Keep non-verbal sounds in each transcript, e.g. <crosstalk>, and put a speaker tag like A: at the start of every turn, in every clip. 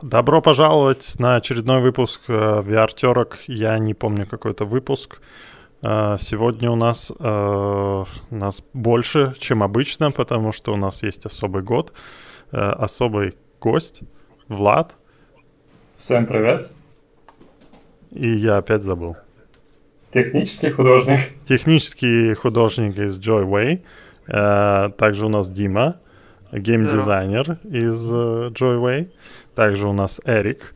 A: Добро пожаловать на очередной выпуск э, VR-терок. Я не помню какой-то выпуск. Э, сегодня у нас, э, нас больше, чем обычно, потому что у нас есть особый год, особый гость, Влад.
B: Всем привет.
A: И я опять забыл.
B: Технический художник.
A: Технический художник из Joy Way. Также у нас Дима, геймдизайнер из Joy Way. Также у нас Эрик,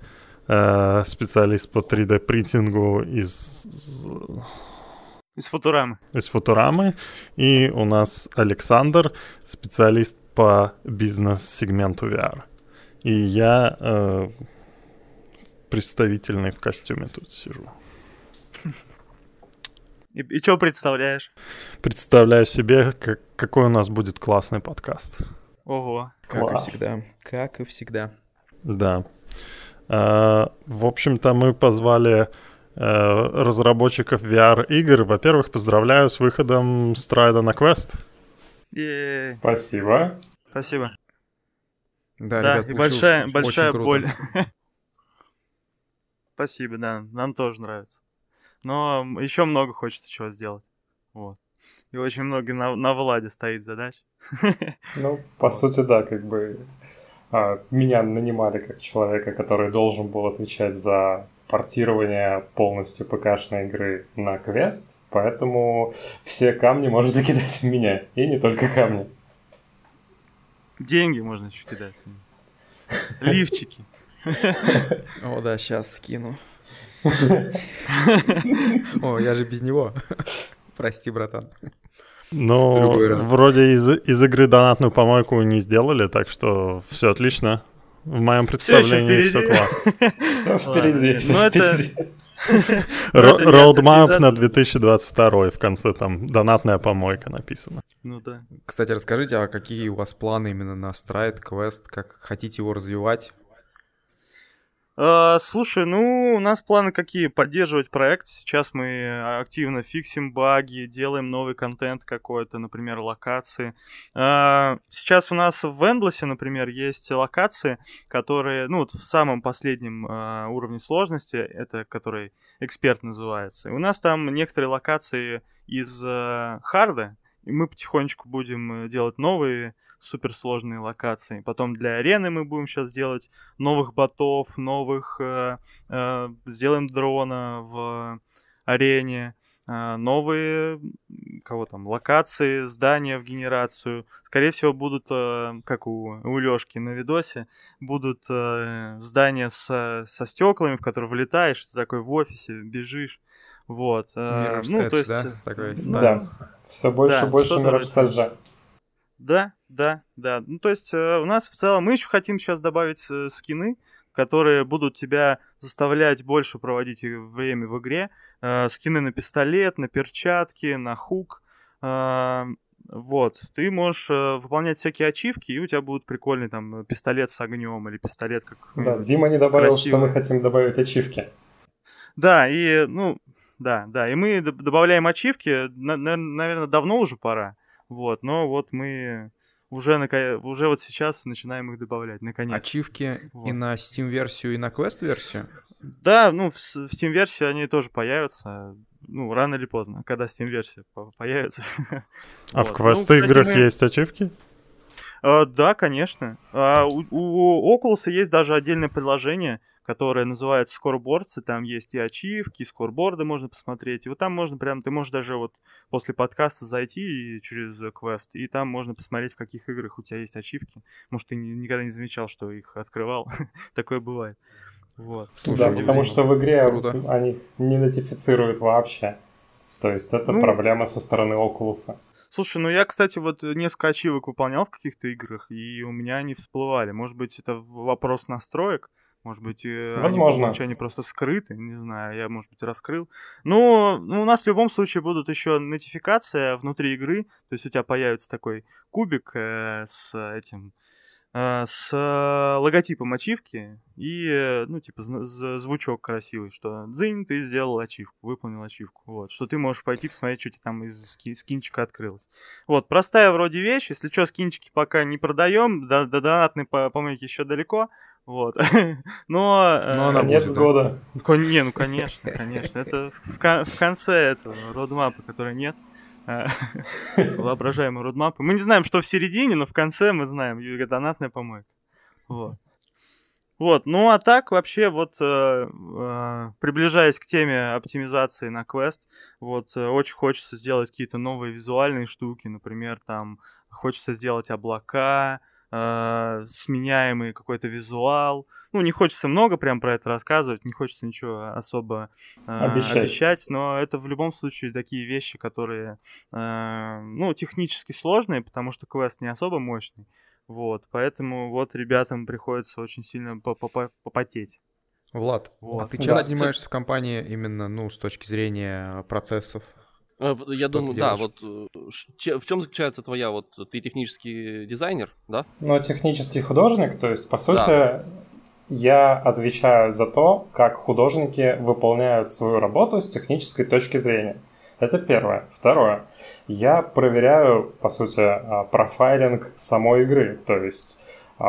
A: э, специалист по 3D-принтингу из...
C: Из Футурамы.
A: Из Футурамы. И у нас Александр, специалист по бизнес-сегменту VR. И я э, представительный в костюме тут сижу.
C: И, и что представляешь?
A: Представляю себе, как, какой у нас будет классный подкаст.
C: Ого.
D: Как Класс. и всегда. Как и всегда.
A: Да. А, в общем-то, мы позвали э, разработчиков VR-игр. Во-первых, поздравляю с выходом Страйда на Quest.
B: Спасибо.
C: Спасибо.
D: Да, да ребят, и большая, большая боль. <laughs>
C: Спасибо, да, нам тоже нравится. Но еще много хочется чего сделать. Вот. И очень много на, на Владе стоит задач. <laughs>
B: Ну, по вот. сути, да, как бы меня нанимали как человека, который должен был отвечать за портирование полностью ПК-шной игры на квест, поэтому все камни можете кидать в меня, и не только камни.
C: Деньги можно еще кидать. Лифчики. <laughs>
D: О, да, сейчас скину. <laughs> О, я же без него. Прости, братан.
A: Ну, вроде из, из игры донатную помойку не сделали, так что все отлично. В моем представлении все, классно. <laughs>
B: Все впереди, все впереди.
A: Roadmap на 2022 в конце там донатная помойка написана.
C: Ну да.
D: Кстати, расскажите, а какие у вас планы именно на страйт, квест, как хотите его развивать?
C: Uh, слушай, ну, у нас планы какие? Поддерживать проект. Сейчас мы активно фиксим баги, делаем новый контент какой-то, например, локации. Uh, сейчас у нас в Эндлесе, например, есть локации, которые, ну, вот в самом последнем uh, уровне сложности, это который эксперт называется. И у нас там некоторые локации из харда, и мы потихонечку будем э, делать новые суперсложные локации. Потом для арены мы будем сейчас делать новых ботов, новых... Э, э, сделаем дрона в арене. Э, новые кого там, локации, здания в генерацию. Скорее всего, будут, э, как у, у Лёшки на видосе, будут э, здания со, со стеклами, в которые влетаешь, ты такой в офисе, бежишь. Вот.
D: Mirror's ну, Edge, то есть... да?
B: Такой да. Все больше и да, больше Mirror's
C: Да, да, да. Ну, то есть э, у нас в целом... Мы еще хотим сейчас добавить э, скины, которые будут тебя заставлять больше проводить время в игре. Э, скины на пистолет, на перчатки, на хук. Э, вот, ты можешь э, выполнять всякие ачивки, и у тебя будут прикольный там пистолет с огнем или пистолет как.
B: Да, Дима не добавил, красивый. что мы хотим добавить ачивки.
C: Да, и ну да, да. И мы добавляем ачивки, наверное, давно уже пора. Вот, но вот мы уже, на, уже вот сейчас начинаем их добавлять, наконец.
D: Ачивки вот. и на Steam-версию, и на Quest-версию?
C: Да, ну, в, в Steam-версии они тоже появятся. Ну, рано или поздно, когда Steam-версия появится. <laughs>
A: А в Quest-играх ну, есть ачивки?
C: Uh, да, конечно. Uh, у, у Oculus есть даже отдельное приложение, которое называется Scoreboards, и там есть и ачивки, и скорборды можно посмотреть. И вот там можно прям, ты можешь даже вот после подкаста зайти через квест, и там можно посмотреть, в каких играх у тебя есть ачивки. Может, ты никогда не замечал, что их открывал. <laughs> Такое бывает. Вот.
B: Слушай, да, потому что в игре круто. они не нотифицируют вообще. То есть это ну, проблема со стороны Oculus.
C: Слушай, ну я, кстати, вот несколько ачивок выполнял в каких-то играх, и у меня они всплывали. Может быть, это вопрос настроек? Может быть, э,
B: Возможно.
C: Они, они просто скрыты, не знаю, я, может быть, раскрыл. Но ну, у нас в любом случае будут еще нотификация внутри игры, то есть у тебя появится такой кубик э, с этим э, с логотипом ачивки и, э, ну, типа, звучок красивый, что дзынь, ты сделал ачивку, выполнил ачивку, вот, что ты можешь пойти посмотреть, что тебе там из ски скинчика открылось. Вот, простая вроде вещь, если что, скинчики пока не продаем, до, до донатной помойки еще далеко, вот, <laughs> но...
B: но она Конец будет, года.
C: Да? Не, ну, конечно, конечно, это в, в, конце этого родмапа, который нет, а, <laughs> воображаемые родмапы. Мы не знаем, что в середине, но в конце мы знаем, донатная помойка. Вот. Вот, ну а так вообще вот э, э, приближаясь к теме оптимизации на квест, вот э, очень хочется сделать какие-то новые визуальные штуки, например, там хочется сделать облака, э, сменяемый какой-то визуал. Ну, не хочется много прям про это рассказывать, не хочется ничего особо э, обещать. обещать, но это в любом случае такие вещи, которые, э, ну, технически сложные, потому что квест не особо мощный. Вот, поэтому вот ребятам приходится очень сильно попотеть.
D: Влад, а вот. а ты чем да, занимаешься в компании именно, ну, с точки зрения процессов?
E: Э, я думаю, да, вот э, в чем заключается твоя, вот ты технический дизайнер, да?
B: Ну, технический художник, то есть, по сути, да. я отвечаю за то, как художники выполняют свою работу с технической точки зрения. Это первое. Второе. Я проверяю, по сути, а, profiling самой игры. То есть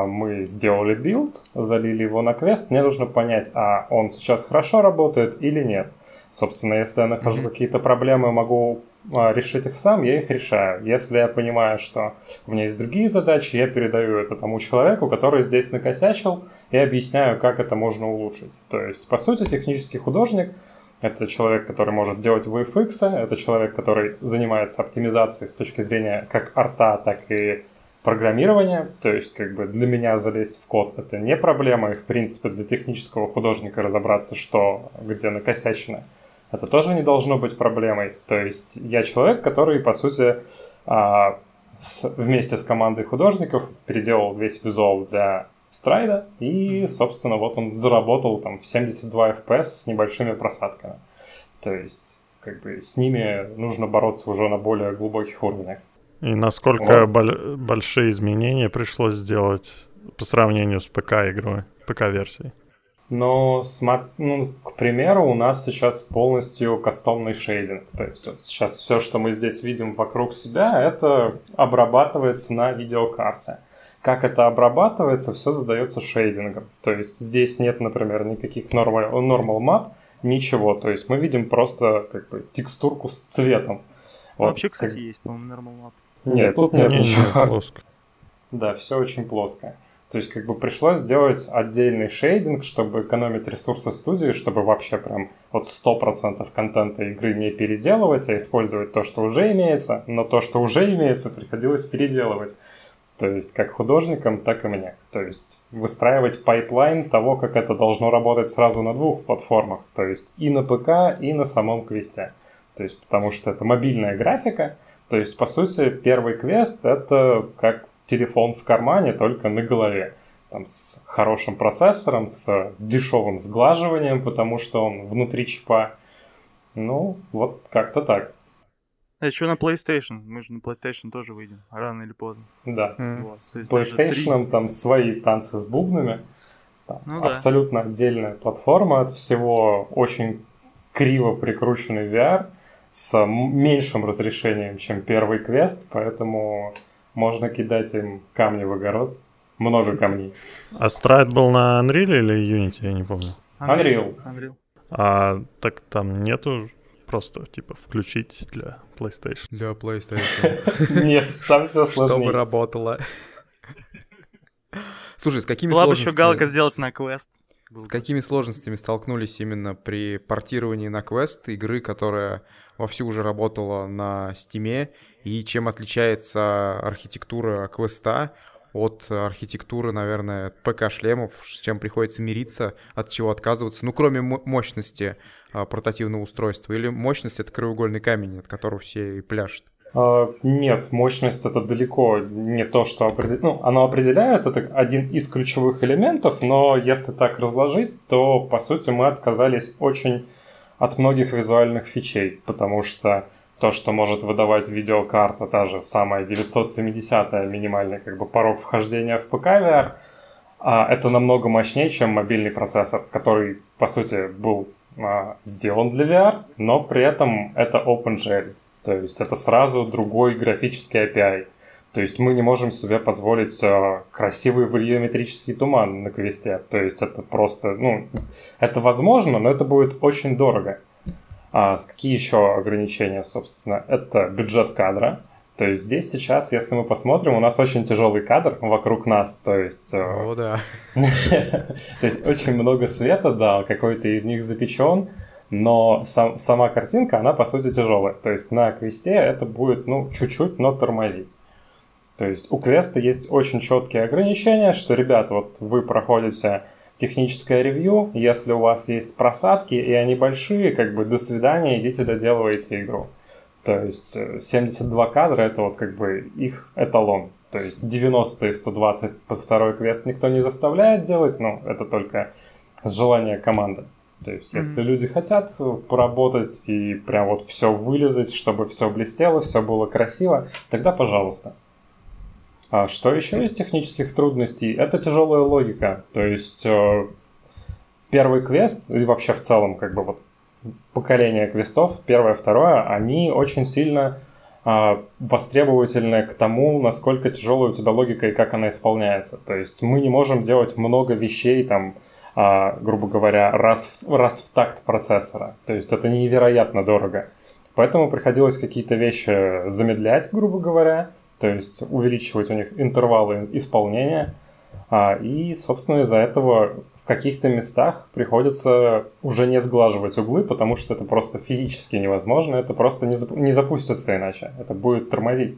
B: мы сделали build, залили его на квест, мне нужно понять, а он сейчас хорошо работает или нет. Собственно, если я нахожу mm-hmm. какие-то проблемы, могу а, решить их сам, я их решаю. Если я понимаю, что у меня есть другие задачи, я передаю это тому человеку, который здесь накосячил, и объясняю, как это можно улучшить. То есть, по сути, технический художник — это человек, который может делать VFX, это человек, который занимается оптимизацией с точки зрения как арта, так и программирования. То есть, как бы для меня залезть в код это не проблема, и в принципе для технического художника разобраться, что где накосячено, это тоже не должно быть проблемой. То есть я человек, который, по сути, а, вместе с командой художников переделал весь визуал для страйда, и, собственно, вот он заработал там в 72 FPS с небольшими просадками. То есть, как бы с ними нужно бороться уже на более глубоких уровнях.
A: И насколько бол- большие изменения пришлось сделать по сравнению с ПК-игрой, ПК-версией?
B: Но, ну, к примеру, у нас сейчас полностью кастомный шейдинг. То есть вот сейчас все, что мы здесь видим вокруг себя, это обрабатывается на видеокарте как это обрабатывается, все задается шейдингом. То есть здесь нет, например, никаких normal, normal map, ничего. То есть мы видим просто как бы текстурку с цветом.
C: Вот, Вообще, кстати, как... есть, по-моему, normal map.
B: Нет, тут нет ничего. Плоско. Да, все очень плоско. То есть как бы пришлось сделать отдельный shading, чтобы экономить ресурсы студии, чтобы вообще прям вот 100% контента игры не переделывать, а использовать то, что уже имеется, но то, что уже имеется, приходилось переделывать. То есть как художникам, так и мне. То есть выстраивать pipeline того, как это должно работать сразу на двух платформах. То есть и на ПК, и на самом квесте. То есть потому что это мобильная графика. То есть по сути первый квест это как телефон в кармане, только на голове. Там с хорошим процессором, с дешевым сглаживанием, потому что он внутри чипа. Ну, вот как-то так.
C: А что на PlayStation? Мы же на PlayStation тоже выйдем, рано или поздно.
B: Да. Mm. Вот, с PlayStation там свои танцы с бубнами. Там, ну, абсолютно да. отдельная платформа от всего очень криво прикрученный VR с меньшим разрешением, чем первый квест, поэтому можно кидать им камни в огород. Много <laughs> камней.
A: А Stride был на Unreal или Unity, я не помню.
B: Unreal.
C: Unreal.
A: А так там нету просто, типа, включить для PlayStation.
D: Для PlayStation. <laughs>
B: Нет, там все сложнее.
D: Чтобы работало. Слушай, с какими
C: Была бы еще галка сделать на квест.
D: С какими сложностями столкнулись именно при портировании на квест игры, которая вовсю уже работала на стиме, и чем отличается архитектура квеста от архитектуры, наверное, ПК-шлемов, с чем приходится мириться, от чего отказываться, ну, кроме мощности а, портативного устройства, или мощность — это краеугольный камень, от которого все и пляшут?
B: Uh, нет, мощность это далеко не то, что определяет. Ну, оно определяет, это один из ключевых элементов, но если так разложить, то, по сути, мы отказались очень от многих визуальных фичей, потому что то, что может выдавать видеокарта, та же самая 970 минимальный как бы порог вхождения в ПК VR, а, это намного мощнее, чем мобильный процессор, который, по сути, был а, сделан для VR, но при этом это OpenGL. То есть это сразу другой графический API. То есть мы не можем себе позволить э, красивый варьеометрический туман на квесте. То есть это просто, ну, это возможно, но это будет очень дорого. А какие еще ограничения, собственно? Это бюджет кадра. То есть здесь сейчас, если мы посмотрим, у нас очень тяжелый кадр вокруг нас, то есть... Э,
D: О, да. <laughs>
B: То есть очень много света, да, какой-то из них запечен, но сам, сама картинка, она по сути тяжелая. То есть на квесте это будет, ну, чуть-чуть, но тормозить. То есть у квеста есть очень четкие ограничения, что, ребят, вот вы проходите техническое ревью, если у вас есть просадки, и они большие, как бы до свидания, идите доделывайте игру. То есть 72 э, кадра это вот как бы их эталон. То есть 90 и 120 под второй квест никто не заставляет делать, но это только с желания команды. То есть, mm-hmm. если люди хотят поработать и прям вот все вылезать, чтобы все блестело, все было красиво, тогда пожалуйста. А что еще из технических трудностей? Это тяжелая логика. То есть э, первый квест, и вообще в целом, как бы вот поколение квестов, первое, второе, они очень сильно э, востребовательны к тому, насколько тяжелая у тебя логика и как она исполняется. То есть мы не можем делать много вещей, там, грубо говоря, раз в, раз в такт процессора. То есть это невероятно дорого. Поэтому приходилось какие-то вещи замедлять, грубо говоря, то есть увеличивать у них интервалы исполнения. А, и, собственно, из-за этого в каких-то местах приходится уже не сглаживать углы, потому что это просто физически невозможно, это просто не, зап- не запустится иначе, это будет тормозить.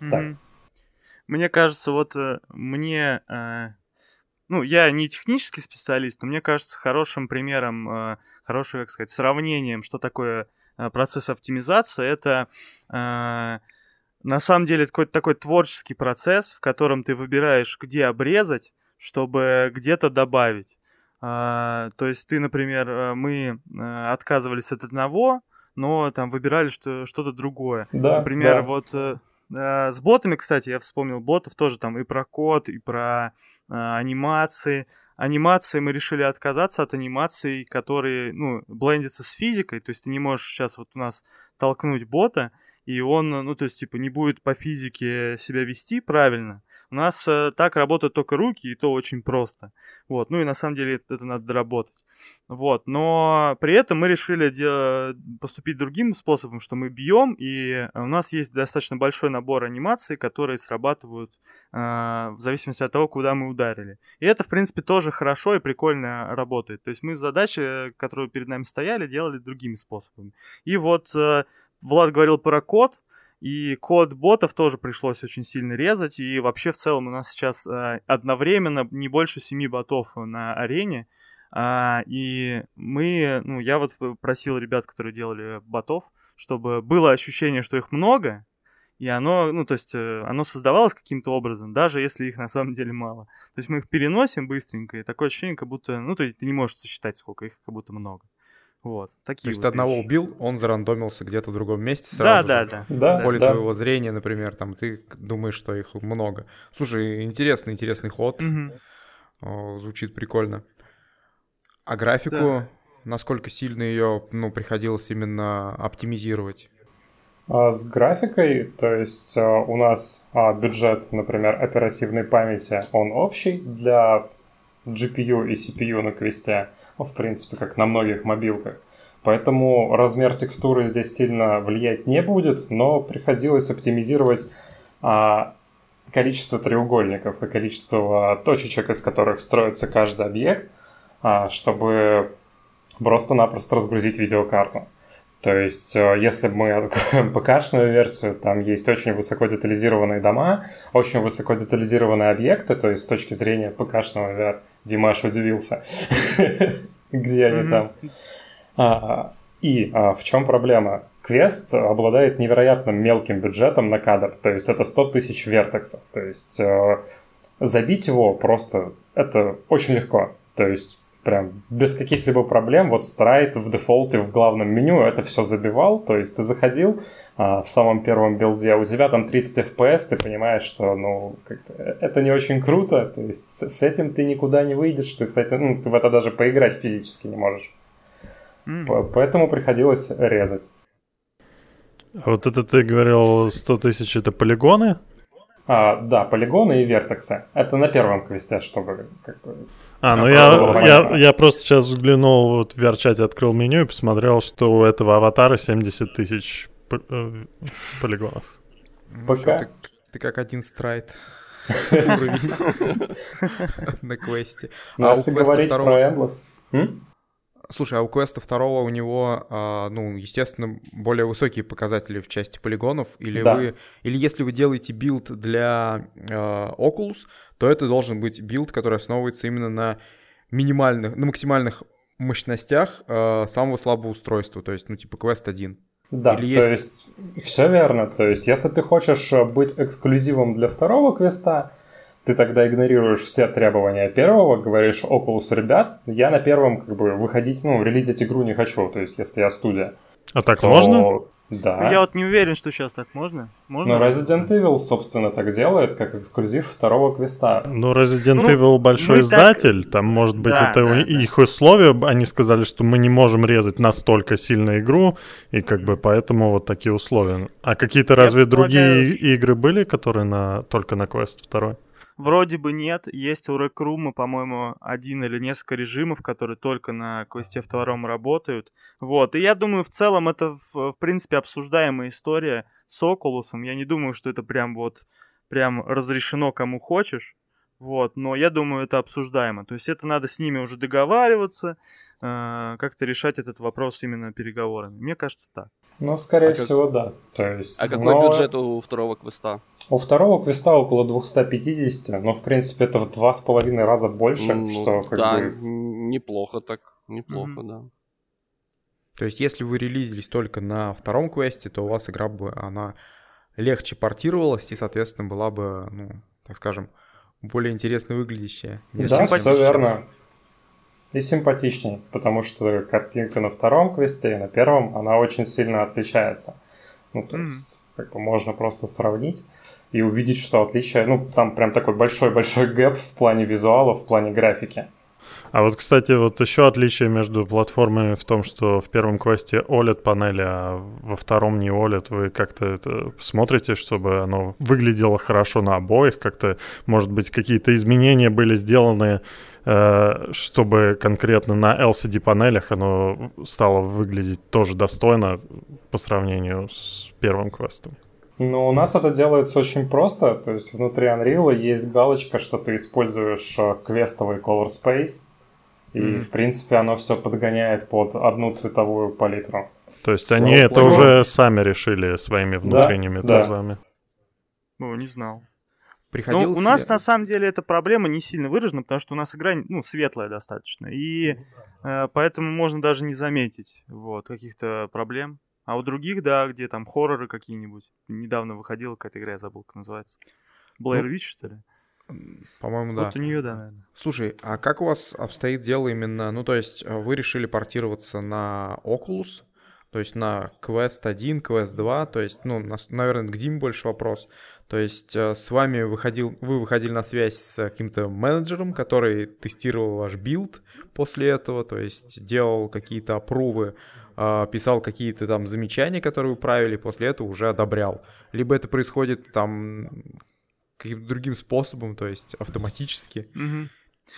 C: Mm-hmm. Так. Мне кажется, вот э, мне, э, ну, я не технический специалист, но мне кажется хорошим примером, э, хорошим, как сказать, сравнением, что такое э, процесс оптимизации, это э, на самом деле какой-то такой творческий процесс, в котором ты выбираешь, где обрезать, чтобы где-то добавить. То есть ты, например, мы отказывались от одного, но там выбирали что, что-то другое. Да, например, да. вот э, с ботами, кстати, я вспомнил ботов тоже там и про код, и про э, анимации. Анимации мы решили отказаться от анимаций, которые, ну, блендятся с физикой, то есть ты не можешь сейчас вот у нас толкнуть бота, и он, ну, то есть, типа, не будет по физике себя вести правильно. У нас э, так работают только руки, и то очень просто. Вот, ну и на самом деле это, надо доработать. Вот, но при этом мы решили де- поступить другим способом, что мы бьем, и у нас есть достаточно большой набор анимаций, которые срабатывают э, в зависимости от того, куда мы ударили. И это, в принципе, тоже хорошо и прикольно работает. То есть мы задачи, которые перед нами стояли, делали другими способами. И вот э, Влад говорил про код, и код ботов тоже пришлось очень сильно резать. И вообще в целом у нас сейчас э, одновременно не больше семи ботов на арене. А, и мы, ну, я вот просил ребят, которые делали ботов, чтобы было ощущение, что их много, и оно, ну, то есть, э, оно создавалось каким-то образом, даже если их на самом деле мало. То есть мы их переносим быстренько, и такое ощущение, как будто, ну, то есть ты не можешь сосчитать, сколько их, как будто много. Вот, такие
D: То есть
C: вот
D: ты одного
C: вещи.
D: убил, он зарандомился где-то в другом месте сразу
C: да,
D: же.
C: да,
B: да.
D: В поле
B: да.
D: твоего зрения, например, там ты думаешь, что их много. Слушай, интересный, интересный ход. О, звучит прикольно. А графику,
C: Да.
D: насколько сильно ее, ну, приходилось именно оптимизировать?
B: А с графикой, то есть а, у нас а, бюджет, например, оперативной памяти, он общий для GPU и CPU на квесте, ну, в принципе, как на многих мобилках. Поэтому размер текстуры здесь сильно влиять не будет, но приходилось оптимизировать количество треугольников и количество точечек, из которых строится каждый объект, чтобы просто-напросто разгрузить видеокарту. То есть, э, если мы откроем <laughs> ПК-шную версию, там есть очень высоко детализированные дома, очень высоко детализированные объекты, то есть с точки зрения ПК-шного VR, Димаш удивился, <laughs> где они там. А, И а, в чем проблема? Квест обладает невероятно мелким бюджетом на кадр, то есть это 100 тысяч вертексов, то есть э, забить его просто это очень легко. То есть прям без каких-либо проблем. Вот Stride в дефолте в главном меню это все забивал. То есть ты заходил а, в самом первом билде, а у тебя там 30 FPS, ты понимаешь, что ну, это не очень круто. То есть с, с этим ты никуда не выйдешь, ты, с этим, ну, ты в это даже поиграть физически не можешь. Mm. Поэтому приходилось резать.
A: А вот это ты говорил 100 тысяч это полигоны?
B: А, да, полигоны и вертексы. Это на первом квесте, чтобы как бы,
A: а, ну я, я, я просто сейчас взглянул, вот в VR-чате открыл меню и посмотрел, что у этого аватара 70 тысяч э, полигонов.
D: Пока. Ты, ты как один страйт. На квесте.
B: Ну, а если говорить про Endless...
D: Слушай, а у квеста второго у него, а, ну, естественно, более высокие показатели в части полигонов, или да. вы, или если вы делаете build для а, Oculus, то это должен быть build, который основывается именно на минимальных, на максимальных мощностях а, самого слабого устройства, то есть, ну, типа квест 1.
B: Да, Или то есть... есть все верно. То есть, если ты хочешь быть эксклюзивом для второго квеста, ты тогда игнорируешь все требования первого, говоришь Oculus, ребят, я на первом как бы выходить, ну, релизить игру не хочу, то есть если я студия.
A: А так то... можно?
B: Да.
C: Я вот не уверен, что сейчас так можно. Можно?
B: Но Resident Evil, собственно, так делает, как эксклюзив второго квеста.
A: Ну, Resident ну, Evil большой издатель, так... там, может быть, да, это да, их да. условия. Они сказали, что мы не можем резать настолько сильно игру, и как бы поэтому вот такие условия. А какие-то разве Я другие полагаю... игры были, которые на только на квест второй?
C: Вроде бы нет. Есть у Рекрума, по-моему, один или несколько режимов, которые только на квесте втором работают. Вот. И я думаю, в целом это, в, в принципе, обсуждаемая история с Окулусом. Я не думаю, что это прям вот прям разрешено кому хочешь. Вот, но я думаю, это обсуждаемо. То есть это надо с ними уже договариваться, э, как-то решать этот вопрос именно переговорами. Мне кажется, так.
B: Ну, скорее а всего, как... да. То есть,
E: а какой но... бюджет у второго квеста?
B: У второго квеста около 250, но в принципе это в два с половиной раза больше, ну, что как
E: да,
B: бы...
E: неплохо так, неплохо, mm-hmm. да.
D: То есть если вы релизились только на втором квесте, то у вас игра бы, она легче портировалась и, соответственно, была бы, ну, так скажем, более интересно выглядящая.
B: Да, все верно. И симпатичней, потому что картинка на втором квесте и на первом, она очень сильно отличается. Ну, то mm. есть, как бы можно просто сравнить и увидеть, что отличие, ну, там прям такой большой-большой гэп в плане визуала, в плане графики.
A: А вот, кстати, вот еще отличие между платформами в том, что в первом квесте OLED панели, а во втором не OLED. Вы как-то это смотрите, чтобы оно выглядело хорошо на обоих, как-то, может быть, какие-то изменения были сделаны, чтобы конкретно на LCD панелях оно стало выглядеть тоже достойно по сравнению с первым квестом.
B: Ну, у нас это делается очень просто. То есть внутри Unreal есть галочка, что ты используешь э, квестовый color space. И, mm-hmm. в принципе, оно все подгоняет под одну цветовую палитру.
A: То есть Слава они это плану. уже сами решили своими внутренними да, тузами. Да.
C: Ну, не знал. Приходилось ну, у нас на самом деле эта проблема не сильно выражена, потому что у нас игра ну, светлая достаточно. И э, поэтому можно даже не заметить вот, каких-то проблем. А у других, да, где там хорроры какие-нибудь. Недавно выходила какая-то игра, я забыл, как называется. Blair ну, Witch, что ли?
D: По-моему, да.
C: Вот у нее, да, наверное.
D: Слушай, а как у вас обстоит дело именно, ну, то есть э, вы решили портироваться на Oculus, то есть на Quest 1, Quest 2, то есть, ну, наверное, к Диме больше вопрос. То есть э, с вами выходил, вы выходили на связь с каким-то менеджером, который тестировал ваш build после этого, то есть делал какие-то approve ы а, писал какие-то там замечания, которые вы правили, после этого уже одобрял. Либо это происходит там каким-то другим способом, то есть автоматически.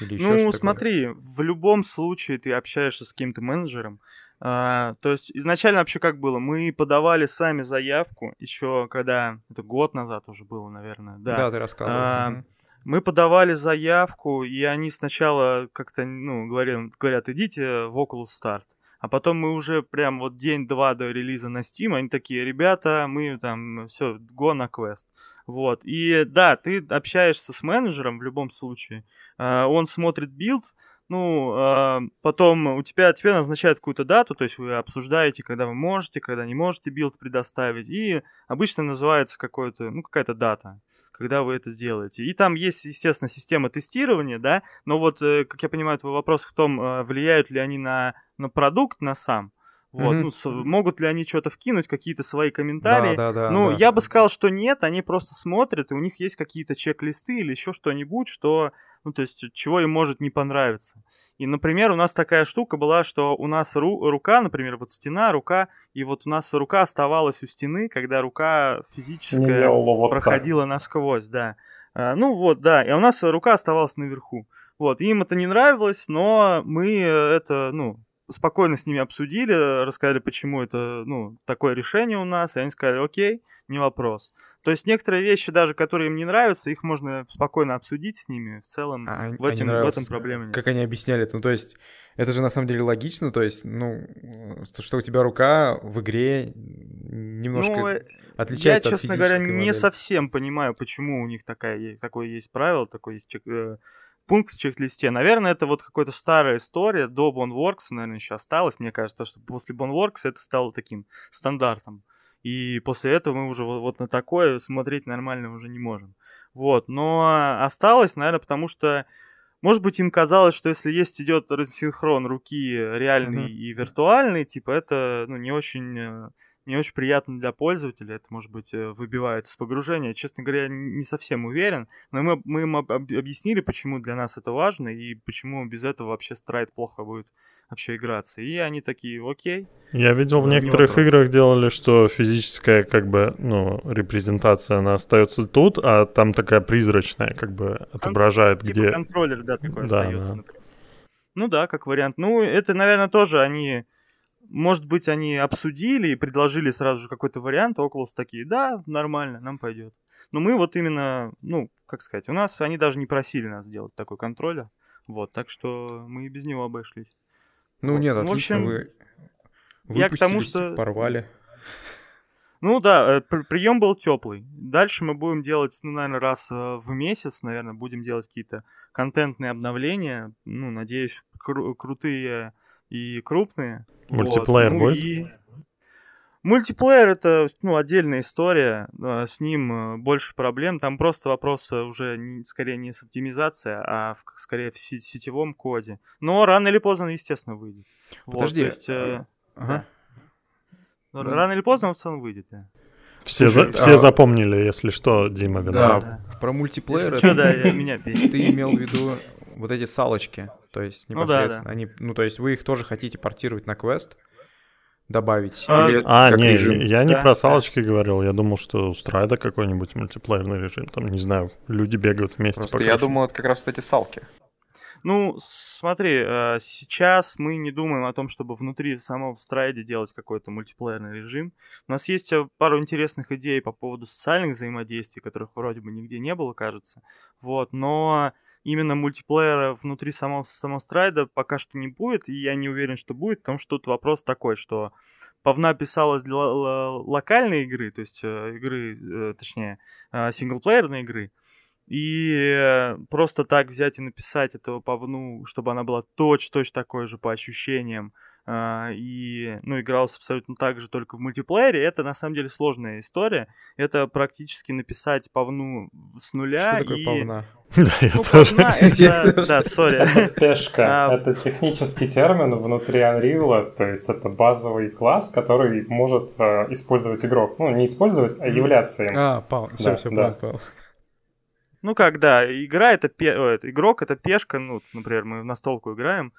C: Или ну, смотри, такое. в любом случае ты общаешься с каким-то менеджером. А, то есть изначально вообще как было? Мы подавали сами заявку еще когда это год назад уже было, наверное. Да,
D: да ты рассказывал. А.
C: Мы подавали заявку, и они сначала как-то, ну, говорят, говорят, идите в Oculus Start. А потом мы уже прям вот день-два до релиза на Steam, они такие, ребята, мы там, все, го на квест. Вот. И да, ты общаешься с менеджером в любом случае. Uh, он смотрит билд, ну, э, потом у тебя, тебе назначают какую-то дату, то есть вы обсуждаете, когда вы можете, когда не можете билд предоставить, и обычно называется какой-то, ну, какая-то дата, когда вы это сделаете. И там есть, естественно, система тестирования, да, но вот, э, как я понимаю, твой вопрос в том, э, влияют ли они на, на продукт, на сам, вот, mm-hmm. ну, могут ли они что-то вкинуть, какие-то свои комментарии? Да, да, да, ну, да. я бы сказал, что нет, они просто смотрят, и у них есть какие-то чек-листы или еще что-нибудь, что, ну, то есть, чего им может не понравиться. И, например, у нас такая штука была, что у нас ру- рука, например, вот стена, рука, и вот у нас рука оставалась у стены, когда рука физическая вот проходила так. насквозь, да. А, ну вот, да, и у нас рука оставалась наверху. Вот, им это не нравилось, но мы это, ну, спокойно с ними обсудили, рассказали, почему это, ну, такое решение у нас, и они сказали, окей, не вопрос. То есть некоторые вещи, даже которые им не нравятся, их можно спокойно обсудить с ними. В целом а, в, этом, в этом проблеме нет.
D: Как они объясняли это? Ну, то есть это же на самом деле логично, то есть, ну, то, что у тебя рука в игре немножко ну, отличается
C: я,
D: от
C: честно говоря,
D: модели.
C: не совсем понимаю, почему у них такая, такое есть правило, такое есть э, пункт в чек-листе. Наверное, это вот какая-то старая история до Boneworks, наверное, еще осталось. Мне кажется, что после Boneworks это стало таким стандартом. И после этого мы уже вот на такое смотреть нормально уже не можем. Вот, но осталось, наверное, потому что, может быть, им казалось, что если есть идет рассинхрон руки реальный mm-hmm. и виртуальный, типа это ну, не очень э, не очень приятно для пользователя. Это, может быть, э, выбивает с погружения. Честно говоря, не совсем уверен. Но мы, мы им объяснили, почему для нас это важно и почему без этого вообще страйт плохо будет вообще играться. И они такие, окей.
A: Я видел в некоторых играх делали, что физическая как бы, ну, репрезентация, она остается тут, а там такая призрачная, как бы отображает,
C: Кон-
A: где...
C: Типа контроллер, да, такой да, остается, да. Ну да, как вариант. Ну, это, наверное, тоже они может быть, они обсудили и предложили сразу же какой-то вариант, а Oculus такие, да, нормально, нам пойдет. Но мы вот именно, ну, как сказать, у нас они даже не просили нас сделать такой контроллер. Вот, так что мы и без него обошлись.
D: Ну вот. нет, отлично, в общем, вы я к тому, что порвали.
C: Ну да, э, прием был теплый. Дальше мы будем делать, ну, наверное, раз э, в месяц, наверное, будем делать какие-то контентные обновления. Ну, надеюсь, кру- крутые и крупные.
A: Мультиплеер вот. ну, будет? И...
C: Мультиплеер это ну, отдельная история, а, с ним э, больше проблем. Там просто вопрос уже не, скорее не с оптимизацией, а в, скорее в сетевом коде. Но рано или поздно, естественно, выйдет.
D: Подожди.
C: Вот, то есть, э, ага. Ну, рано или поздно он в целом выйдет, да.
A: Все, Слушай, за, все а... запомнили, если что, Дима.
D: Да, да. про мультиплеер.
C: Что, да, меня
D: Ты имел в виду вот эти салочки, то есть непосредственно, ну, да, да. они, ну то есть вы их тоже хотите портировать на квест, добавить?
A: А, или а не, режим? я не да, про салочки да. говорил, я думал, что у Страйда какой-нибудь мультиплеерный режим, там, не знаю, люди бегают вместе.
D: Просто я думал, это как раз вот эти салки.
C: Ну, смотри, э, сейчас мы не думаем о том, чтобы внутри самого страйда делать какой-то мультиплеерный режим. У нас есть э, пару интересных идей по поводу социальных взаимодействий, которых вроде бы нигде не было, кажется. Вот, но именно мультиплеера внутри самого, самого страйда пока что не будет, и я не уверен, что будет, потому что тут вопрос такой, что Павна писалась для локальной игры, то есть э, игры, точнее, синглплеерной игры, и просто так взять и написать эту павну, чтобы она была точь-точь такой же по ощущениям, а, и, ну, игралась абсолютно так же, только в мультиплеере, это на самом деле сложная история. Это практически написать павну с нуля.
D: Что такое
C: и...
D: павна? <laughs>
A: Да, я ну, тоже.
C: это, да, сори. <laughs>
B: Пешка. А, это технический термин внутри Unreal, то есть это базовый класс, который может э, использовать игрок. Ну, не использовать, а являться им.
D: А, Павел, все, все, понял,
C: ну, когда игра это, пе... Это игрок, это пешка, ну, например, мы в настолку играем,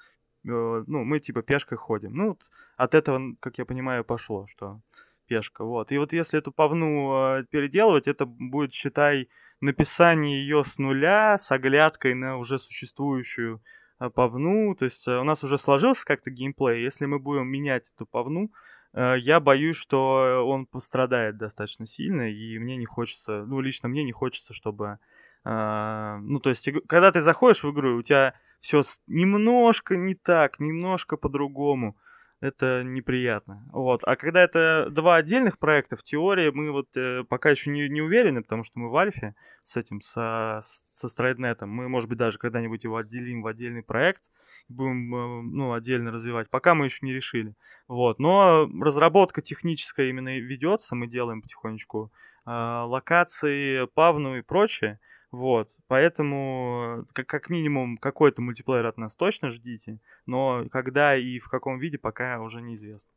C: э, ну, мы типа пешкой ходим. Ну, от этого, как я понимаю, пошло, что пешка, вот. И вот если эту павну э, переделывать, это будет, считай, написание ее с нуля, с оглядкой на уже существующую э, павну, то есть у нас уже сложился как-то геймплей, если мы будем менять эту павну, Э, я боюсь, что он пострадает достаточно сильно, и мне не хочется, ну, лично мне не хочется, чтобы... Э, ну, то есть, когда ты заходишь в игру, у тебя все немножко не так, немножко по-другому. Это неприятно. Вот. А когда это два отдельных проекта, в теории мы вот э, пока еще не, не уверены, потому что мы в Альфе с этим, со, со StrideNet. Мы, может быть, даже когда-нибудь его отделим в отдельный проект, будем э, ну, отдельно развивать. Пока мы еще не решили. Вот. Но разработка техническая именно ведется, мы делаем потихонечку э, локации, павну и прочее. Вот, поэтому как, как минимум какой-то мультиплеер от нас точно ждите, но когда и в каком виде пока уже неизвестно.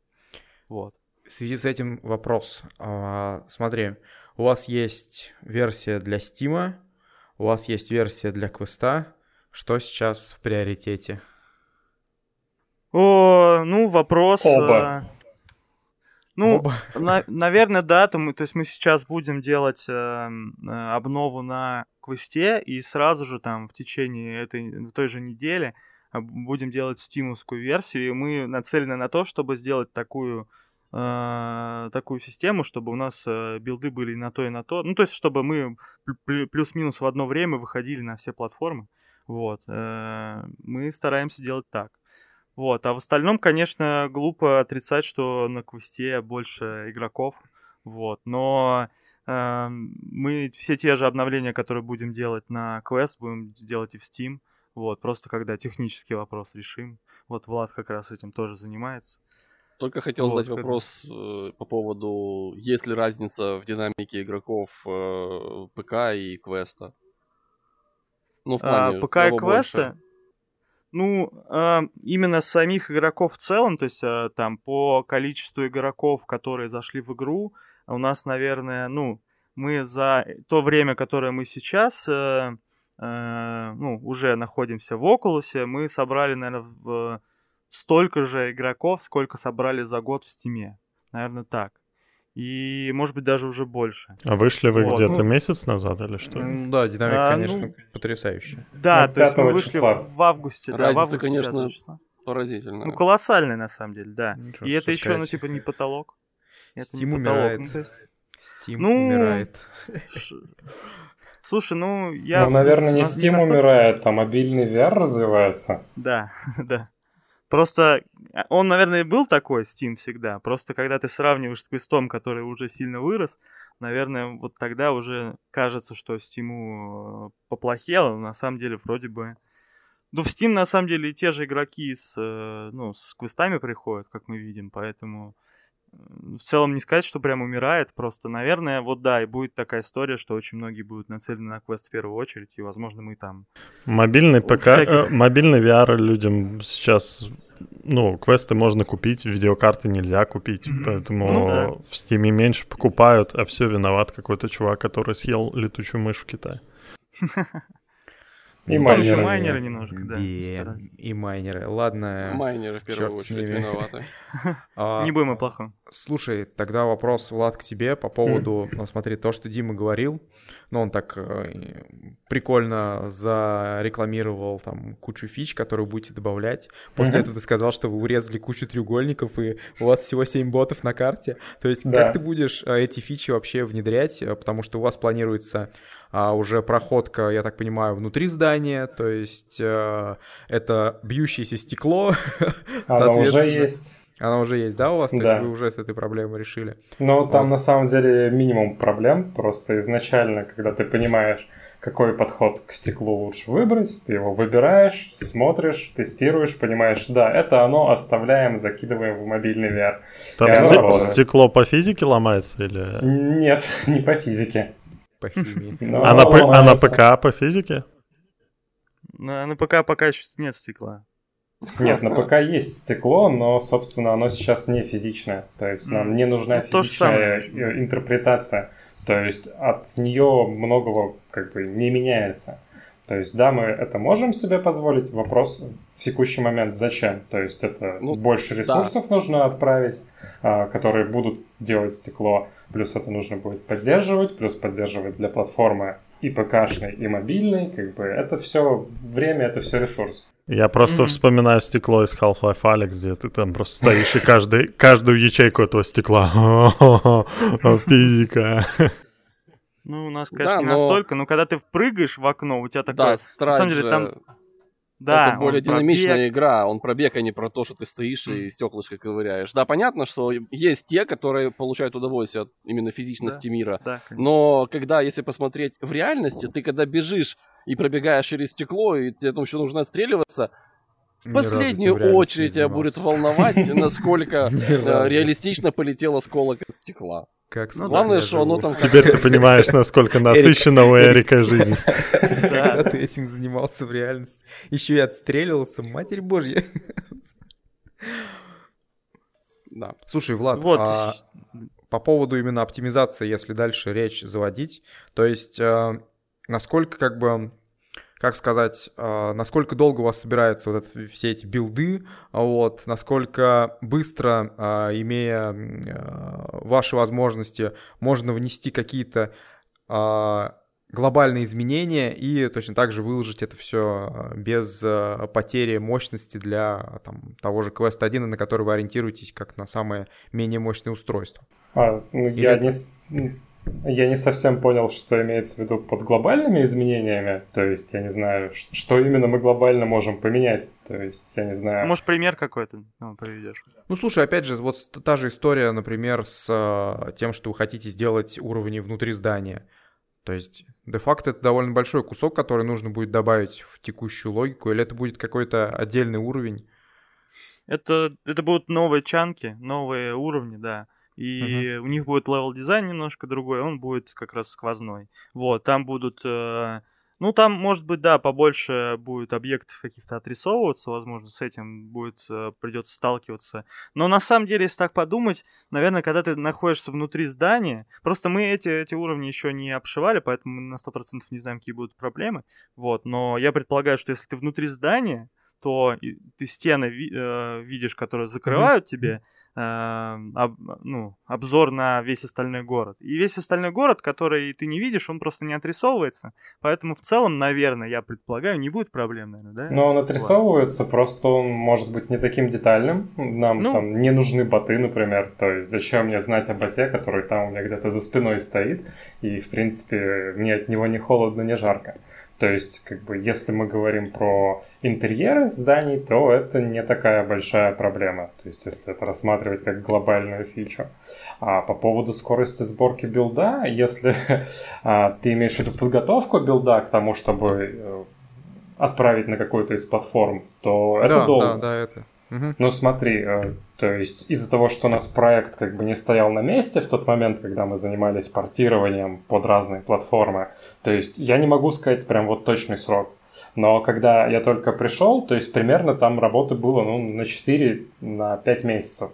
C: Вот.
D: В связи с этим вопрос. А, смотри, у вас есть версия для Steam, у вас есть версия для квеста. Что сейчас в приоритете?
C: О, ну вопрос. Оба. А, ну, на, наверное, да. То, мы, то есть мы сейчас будем делать э, обнову на квесте, и сразу же там в течение этой, той же недели э, будем делать стимовскую версию, и мы нацелены на то, чтобы сделать такую э, такую систему, чтобы у нас э, билды были на то и на то. Ну, то есть, чтобы мы плюс-минус в одно время выходили на все платформы. Вот. Э, мы стараемся делать так. Вот. А в остальном, конечно, глупо отрицать, что на квесте больше игроков. Вот. Но мы все те же обновления, которые будем делать на Quest, будем делать и в Steam. Вот, просто когда технический вопрос решим. Вот Влад как раз этим тоже занимается.
E: Только хотел вот, задать вопрос э, по поводу, есть ли разница в динамике игроков э, ПК и Квеста?
C: Ну, в а, плане, а, ПК и Квеста? Ну, э, именно самих игроков в целом, то есть э, там по количеству игроков, которые зашли в игру, у нас, наверное, ну, мы за то время, которое мы сейчас, э, э, ну, уже находимся в Окулусе, мы собрали, наверное, в, столько же игроков, сколько собрали за год в Стиме. Наверное, так и, может быть, даже уже больше.
A: А вышли вы вот. где-то ну, месяц назад или что?
D: Да, динамика, а, конечно, ну, потрясающая.
C: Да, ну, то есть мы вышли числа. в августе.
E: Разница,
C: да, в августе,
E: конечно, поразительная.
C: Ну, колоссальная, на самом деле, да. Ничего, и это еще, ну, типа, не потолок.
D: Это Steam не потолок. умирает. Ну, есть...
C: Steam ну, умирает. Слушай, ну я...
B: Ну, наверное, не Steam умирает, а мобильный VR развивается.
C: Да, <laughs> да. Просто а, он, наверное, был такой, Steam всегда. Просто когда ты сравниваешь с квестом, который уже сильно вырос, наверное, вот тогда уже кажется, что Steam э, поплохело. Но на самом деле вроде бы... Ну, в Steam, на самом деле, и те же игроки с, э, ну, с квестами приходят, как мы видим, поэтому в целом не сказать, что прям умирает, просто, наверное, вот да, и будет такая история, что очень многие будут нацелены на квест в первую очередь, и, возможно, мы там...
A: Мобильный ПК, всяких... э, мобильный VR людям сейчас, ну, квесты можно купить, видеокарты нельзя купить, mm-hmm. поэтому ну, да. в Стиме меньше покупают, а все виноват какой-то чувак, который съел летучую мышь в Китае. <laughs>
C: И ну, майнеры. Там еще майнеры немножко, да.
D: И, и майнеры. Ладно.
E: Майнеры в первую очередь виноваты. <laughs>
C: А, Не будем о плохом.
D: Слушай, тогда вопрос, Влад, к тебе по поводу, ну смотри, то, что Дима говорил, ну он так э, прикольно зарекламировал там кучу фич, которые будете добавлять. После этого ты сказал, что вы урезали кучу треугольников, и у вас всего 7 ботов на карте. То есть как ты будешь э, эти фичи вообще внедрять, э, потому что у вас планируется а уже проходка, я так понимаю, внутри здания, то есть э, это бьющееся стекло. <laughs>
B: Оно уже есть.
D: Она уже есть, да, у вас? То да. есть вы уже с этой проблемой решили?
B: Ну, там вот. на самом деле минимум проблем. Просто изначально, когда ты понимаешь, какой подход к стеклу лучше выбрать, ты его выбираешь, смотришь, тестируешь, понимаешь, да, это оно, оставляем, закидываем в мобильный VR.
A: Там ст- стекло по физике ломается или...
B: Нет, <laughs> не по физике
D: по химии. <laughs>
A: А на, а на ПК по физике?
C: На, на ПК пока еще нет стекла.
B: Нет, на ПК есть стекло, но, собственно, оно сейчас не физичное. То есть нам не нужна ну, физичная интерпретация. То есть от нее многого как бы не меняется. То есть, да, мы это можем себе позволить. Вопрос в текущий момент зачем? То есть это ну, больше ресурсов да. нужно отправить, а, которые будут делать стекло. Плюс это нужно будет поддерживать, плюс поддерживать для платформы и ПКшной, и мобильной. Как бы это все время, это все ресурс.
A: Я просто mm-hmm. вспоминаю стекло из Half-Life Alex, где ты там просто стоишь и каждый, каждую ячейку этого стекла. <laughs> Физика.
C: Ну, у нас, конечно, да, не но... настолько, но когда ты впрыгаешь в окно, у тебя такое... Да,
E: страйк на самом деле, же... там Да, это более динамичная пробег. игра. Он пробег, а не про то, что ты стоишь и стеклышко ковыряешь. Да, понятно, что есть те, которые получают удовольствие от именно физичности да, мира. Да, Но когда, если посмотреть в реальности, ты когда бежишь и пробегаешь через стекло, и тебе там еще нужно отстреливаться, в последнюю очередь тебя будет волновать, насколько <laughs> э, реалистично полетел осколок от стекла.
D: Как
E: ну, Главное, что оно там... <laughs>
A: Теперь ты понимаешь, насколько насыщена у Эрика жизнь. <laughs>
D: Когда ты этим занимался в реальности. Еще и отстреливался, матерь божья. <laughs> Да. Слушай, Влад, вот. а по поводу именно оптимизации, если дальше речь заводить, то есть э, насколько как бы как сказать, а, насколько долго у вас собираются вот это, все эти билды, вот, насколько быстро, а, имея а, ваши возможности, можно внести какие-то глобальные изменения и точно так же выложить это все без потери мощности для там, того же Quest 1, на который вы ориентируетесь как на самое менее мощное устройство.
B: А, ну, я это... не я не совсем понял, что имеется в виду под глобальными изменениями. То есть, я не знаю, что именно мы глобально можем поменять. То есть, я не знаю...
C: Может, пример какой-то ну, приведешь?
D: Ну, слушай, опять же, вот та же история, например, с э, тем, что вы хотите сделать уровни внутри здания. То есть, де-факто это довольно большой кусок, который нужно будет добавить в текущую логику, или это будет какой-то отдельный уровень?
C: Это, это будут новые чанки, новые уровни, да и uh-huh. у них будет level design немножко другой, он будет как раз сквозной. Вот, там будут, э, ну там, может быть, да, побольше будет объектов каких-то отрисовываться, возможно, с этим будет, э, придется сталкиваться. Но на самом деле, если так подумать, наверное, когда ты находишься внутри здания, просто мы эти, эти уровни еще не обшивали, поэтому мы на 100% не знаем, какие будут проблемы, вот, но я предполагаю, что если ты внутри здания, то ты стены э, видишь, которые закрывают mm-hmm. тебе э, об, ну, обзор на весь остальной город. И весь остальной город, который ты не видишь, он просто не отрисовывается. Поэтому в целом, наверное, я предполагаю, не будет проблем, наверное, да?
B: Но он отрисовывается, вот. просто он может быть не таким детальным. Нам ну, там не нужны боты, например. То есть зачем мне знать о боте, который там у меня где-то за спиной стоит, и, в принципе, мне от него не холодно, не жарко. То есть, как бы, если мы говорим про интерьеры зданий, то это не такая большая проблема. То есть, если это рассматривать как глобальную фичу. А по поводу скорости сборки билда, если <laughs> а, ты имеешь в виду подготовку билда к тому, чтобы э, отправить на какую-то из платформ, то это
D: да,
B: долго.
D: Да, да, это.
B: Ну смотри, э, то есть из-за того, что у нас проект как бы не стоял на месте в тот момент, когда мы занимались портированием под разные платформы, то есть я не могу сказать прям вот точный срок. Но когда я только пришел, то есть примерно там работы было ну, на 4, на 5 месяцев.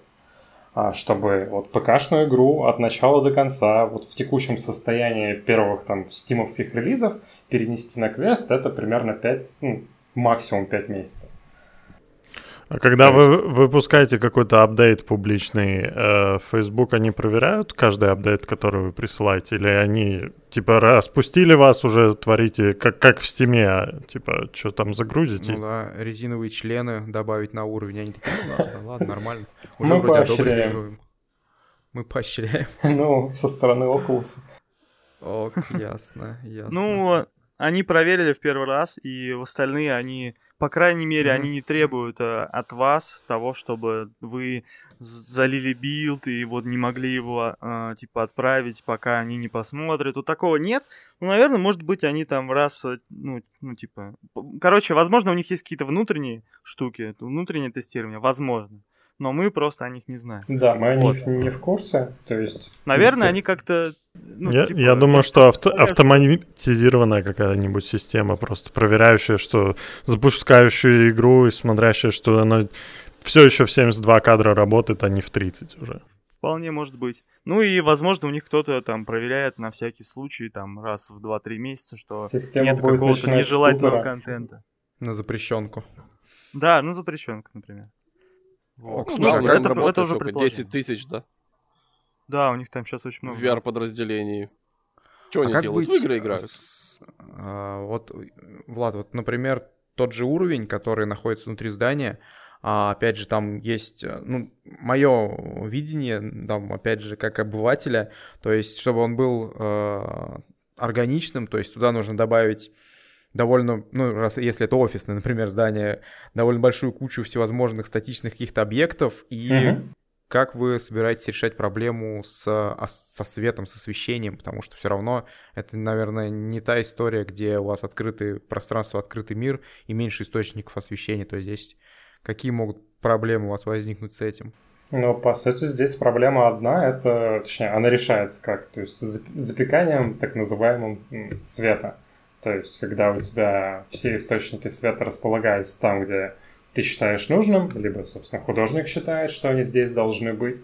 B: А, чтобы вот ПК-шную игру от начала до конца, вот в текущем состоянии первых там стимовских релизов перенести на квест, это примерно 5, ну, максимум 5 месяцев.
A: А когда вы выпускаете какой-то апдейт публичный, э, Facebook, они проверяют каждый апдейт, который вы присылаете? Или они, типа, распустили вас, уже творите, как, как в Steam'е, типа, что там загрузите?
D: Ну да, резиновые члены добавить на уровень. Они такие, ну ладно, ладно, <laughs> нормально.
B: Уже Мы поощряем.
D: Мы поощряем. <laughs>
B: Ну, со стороны Oculus.
D: Ок, ясно, ясно.
C: Ну, они проверили в первый раз, и остальные они, по крайней мере, mm-hmm. они не требуют э, от вас того, чтобы вы залили билд и вот не могли его э, типа отправить, пока они не посмотрят. Вот такого нет. Ну, наверное, может быть, они там раз, э, ну, ну типа, короче, возможно, у них есть какие-то внутренние штуки, внутреннее тестирование, возможно но мы просто о них не знаем.
B: Да, мы о вот. них не в курсе, то есть...
C: Наверное, они как-то...
A: Ну, я, типа, я думаю, что авто, автоматизированная какая-нибудь система, просто проверяющая, что запускающая игру и смотрящая, что она все еще в 72 кадра работает, а не в 30 уже.
C: Вполне может быть. Ну и, возможно, у них кто-то там проверяет на всякий случай, там, раз в 2-3 месяца, что Система нет какого-то нежелательного контента.
D: На запрещенку.
C: Да, на запрещенку, например.
E: Вот. Ну, ну, это, это, уже 10 тысяч, да?
C: Да, у них там сейчас очень много.
E: В VR-подразделении. Что а они делают? Быть, в игры играют?
D: С, а, вот, Влад, вот, например, тот же уровень, который находится внутри здания, а, опять же, там есть, ну, мое видение, там, опять же, как обывателя, то есть, чтобы он был э, органичным, то есть туда нужно добавить довольно, ну, раз, если это офисное, <laughs> например, здание, довольно большую кучу всевозможных статичных каких-то объектов, и угу. как вы собираетесь решать проблему с, а, со светом, с освещением, потому что все равно это, наверное, не та история, где у вас открытый пространство, открытый мир и меньше источников освещения, то есть здесь какие могут проблемы у вас возникнуть с этим?
B: Ну, по сути, здесь проблема одна, это, точнее, она решается как? То есть запеканием так называемым света. То есть, когда у тебя все источники света располагаются там, где ты считаешь нужным, либо, собственно, художник считает, что они здесь должны быть,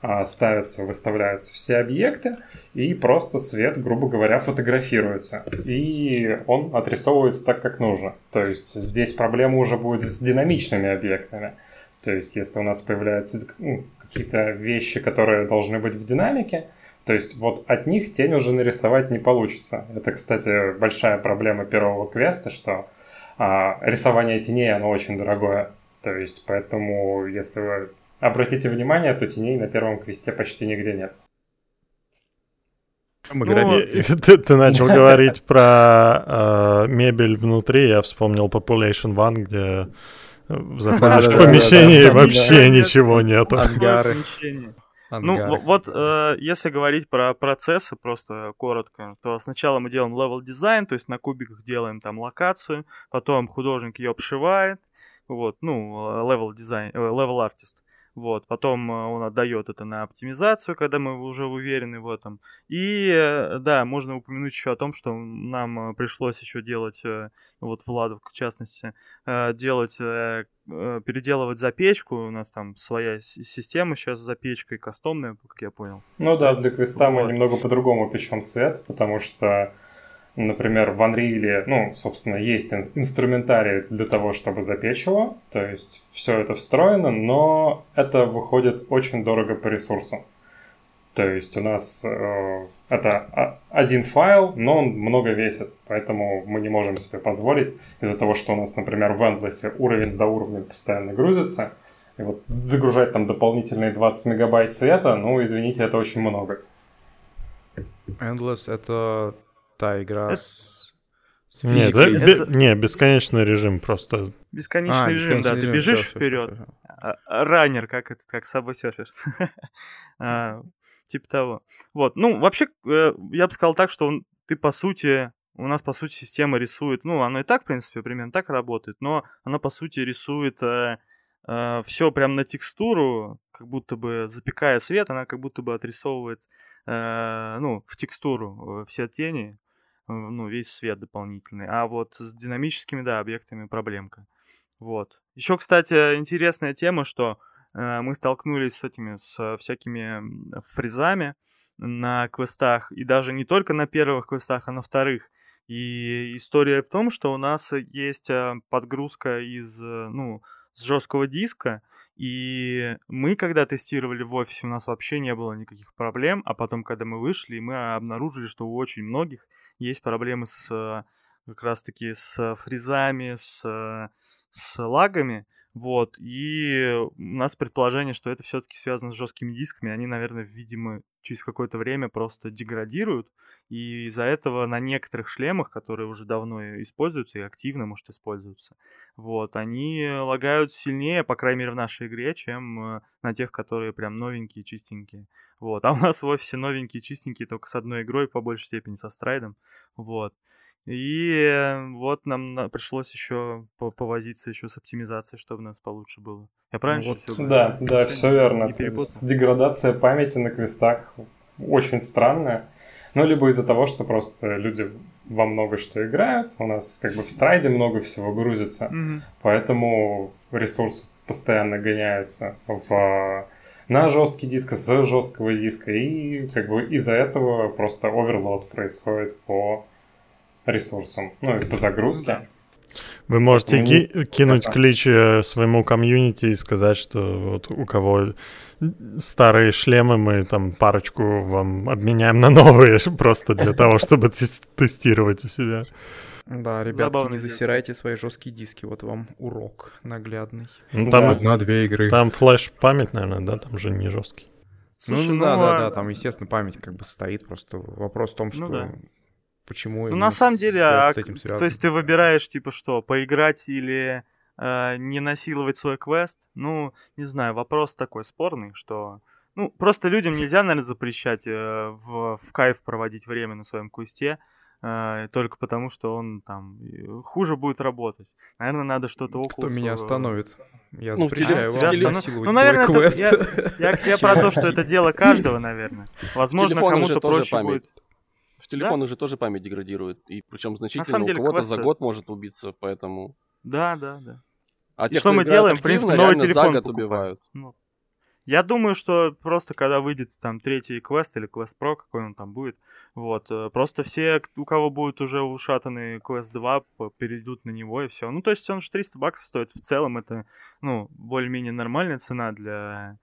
B: а, ставятся, выставляются все объекты, и просто свет, грубо говоря, фотографируется. И он отрисовывается так, как нужно. То есть здесь проблема уже будет с динамичными объектами. То есть если у нас появляются ну, какие-то вещи, которые должны быть в динамике, то есть вот от них тень уже нарисовать не получится. Это, кстати, большая проблема первого квеста, что а, рисование теней, оно очень дорогое. То есть поэтому, если вы обратите внимание, то теней на первом квесте почти нигде нет.
A: Ну, <laughs> ты, ты начал <laughs> говорить про э, мебель внутри, я вспомнил Population One, где заходишь в <laughs> помещение и вообще ничего нет.
C: Ангары. Ну, вот э, если говорить про процессы, просто коротко, то сначала мы делаем level дизайн, то есть на кубиках делаем там локацию, потом художник ее обшивает, вот, ну, level дизайн, level артист. Вот, потом э, он отдает это на оптимизацию, когда мы уже уверены в этом. И э, да, можно упомянуть еще о том, что нам э, пришлось еще делать, вот Владу в частности, делать переделывать запечку. У нас там своя система сейчас с запечкой кастомная, как я понял.
B: Ну да, для креста вот. мы немного по-другому печем цвет, потому что Например, в Unreal, ну, собственно, есть инструментарий для того, чтобы запечь его, то есть все это встроено, но это выходит очень дорого по ресурсам. То есть у нас э, это один файл, но он много весит, поэтому мы не можем себе позволить из-за того, что у нас, например, в Endless уровень за уровнем постоянно грузится, и вот загружать там дополнительные 20 мегабайт цвета, ну, извините, это очень много.
D: Endless — это та игра это... с...
A: с Нет, да, это... не, бесконечный режим просто.
C: Бесконечный а, режим, бесконечный да, режим, ты бежишь все, вперед. Все, все, а, раннер, как это, как Subway Surfers. <laughs> а, типа того. Вот, ну, вообще, э, я бы сказал так, что он, ты, по сути, у нас, по сути, система рисует, ну, оно и так, в принципе, примерно так работает, но она, по сути, рисует э, э, все прям на текстуру, как будто бы запекая свет, она как будто бы отрисовывает, э, ну, в текстуру э, все тени, ну, весь свет дополнительный. А вот с динамическими, да, объектами проблемка. Вот. Еще, кстати, интересная тема, что э, мы столкнулись с этими, с всякими фризами на квестах, и даже не только на первых квестах, а на вторых. И история в том, что у нас есть э, подгрузка из, э, ну, с жесткого диска, и мы, когда тестировали в офисе, у нас вообще не было никаких проблем, а потом, когда мы вышли, мы обнаружили, что у очень многих есть проблемы с как раз-таки с фризами, с, с лагами, вот, и у нас предположение, что это все-таки связано с жесткими дисками, они, наверное, видимо, через какое-то время просто деградируют, и из-за этого на некоторых шлемах, которые уже давно используются и активно, может, используются, вот, они лагают сильнее, по крайней мере, в нашей игре, чем э, на тех, которые прям новенькие, чистенькие. Вот, а у нас в офисе новенькие, чистенькие, только с одной игрой, по большей степени со страйдом, вот. И вот нам пришлось еще повозиться еще с оптимизацией, чтобы у нас получше было. Я правильно
B: ну, вот, все Да, да, все верно. Деградация памяти на квестах очень странная. Ну, либо из-за того, что просто люди во много что играют. У нас как бы в страйде много всего грузится. Mm-hmm. Поэтому ресурсы постоянно гоняются в на жесткий диск с жесткого диска. И как бы из-за этого просто оверлот происходит по ресурсам, ну и по загрузке.
A: Вы можете ки- кинуть это... клич э, своему комьюнити и сказать, что вот у кого старые шлемы, мы там парочку вам обменяем на новые, <laughs> просто для того, чтобы тестировать у себя.
D: Да, ребятки, Забавно не засирайте свои жесткие диски, вот вам урок наглядный.
A: Ну, там одна-две игры. Там флеш-память, наверное, да, там же не жесткий.
D: Слушай, ну, ну да, ну, да, а... да, там, естественно, память как бы стоит, просто вопрос в том, ну что ну, да почему
C: Ну, на самом деле, а, с этим связано. то есть ты выбираешь, типа, что, поиграть или э, не насиловать свой квест? Ну, не знаю, вопрос такой спорный, что... Ну, просто людям нельзя, наверное, запрещать э, в, в кайф проводить время на своем квесте, э, только потому, что он там хуже будет работать. Наверное, надо что-то около...
D: Кто меня остановит? Я ну, запрещаю
C: вам насиловать ну, наверное, свой квест. Я, я, я про то, что это дело каждого, наверное. <laughs> Возможно, кому-то проще память. будет...
E: В телефон да? уже тоже память деградирует. И причем значительно деле, у кого-то квесты... за год может убиться, поэтому...
C: Да, да, да. А и те, что мы делаем? В принципе, новый телефон
E: убивают. Ну,
C: я думаю, что просто когда выйдет там третий квест или квест про, какой он там будет, вот, э, просто все, у кого будет уже ушатанный квест 2, перейдут на него и все. Ну, то есть он же 300 баксов стоит. В целом это, ну, более-менее нормальная цена для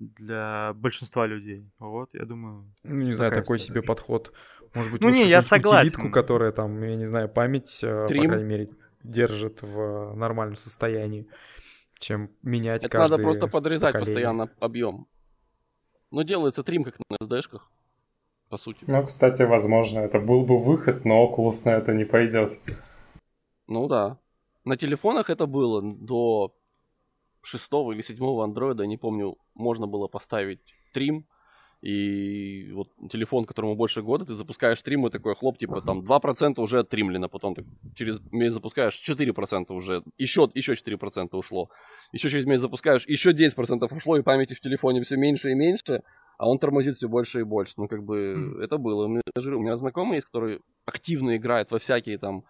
C: для большинства людей. Вот, я думаю.
D: Ну, не знаю, такой себе подход. Может быть, ну не, я согласен. Утилитку, которая там, я не знаю, память, Трим. Э, по крайней мере, держит в нормальном состоянии чем менять Это
E: надо просто подрезать поколение. постоянно объем. Но делается трим как на SD-шках, по сути.
B: Ну, кстати, возможно, это был бы выход, но Oculus на это не пойдет.
E: Ну да. На телефонах это было до шестого или седьмого андроида, не помню, можно было поставить трим, и вот телефон, которому больше года, ты запускаешь стрим, и такой хлоп, типа там 2% уже оттримлено, потом ты через месяц запускаешь 4% уже, еще, еще 4% ушло. Еще через месяц запускаешь, еще 10% ушло, и памяти в телефоне все меньше и меньше, а он тормозит все больше и больше. Ну, как бы, mm. это было. У меня, у меня знакомый есть, который активно играет во всякие там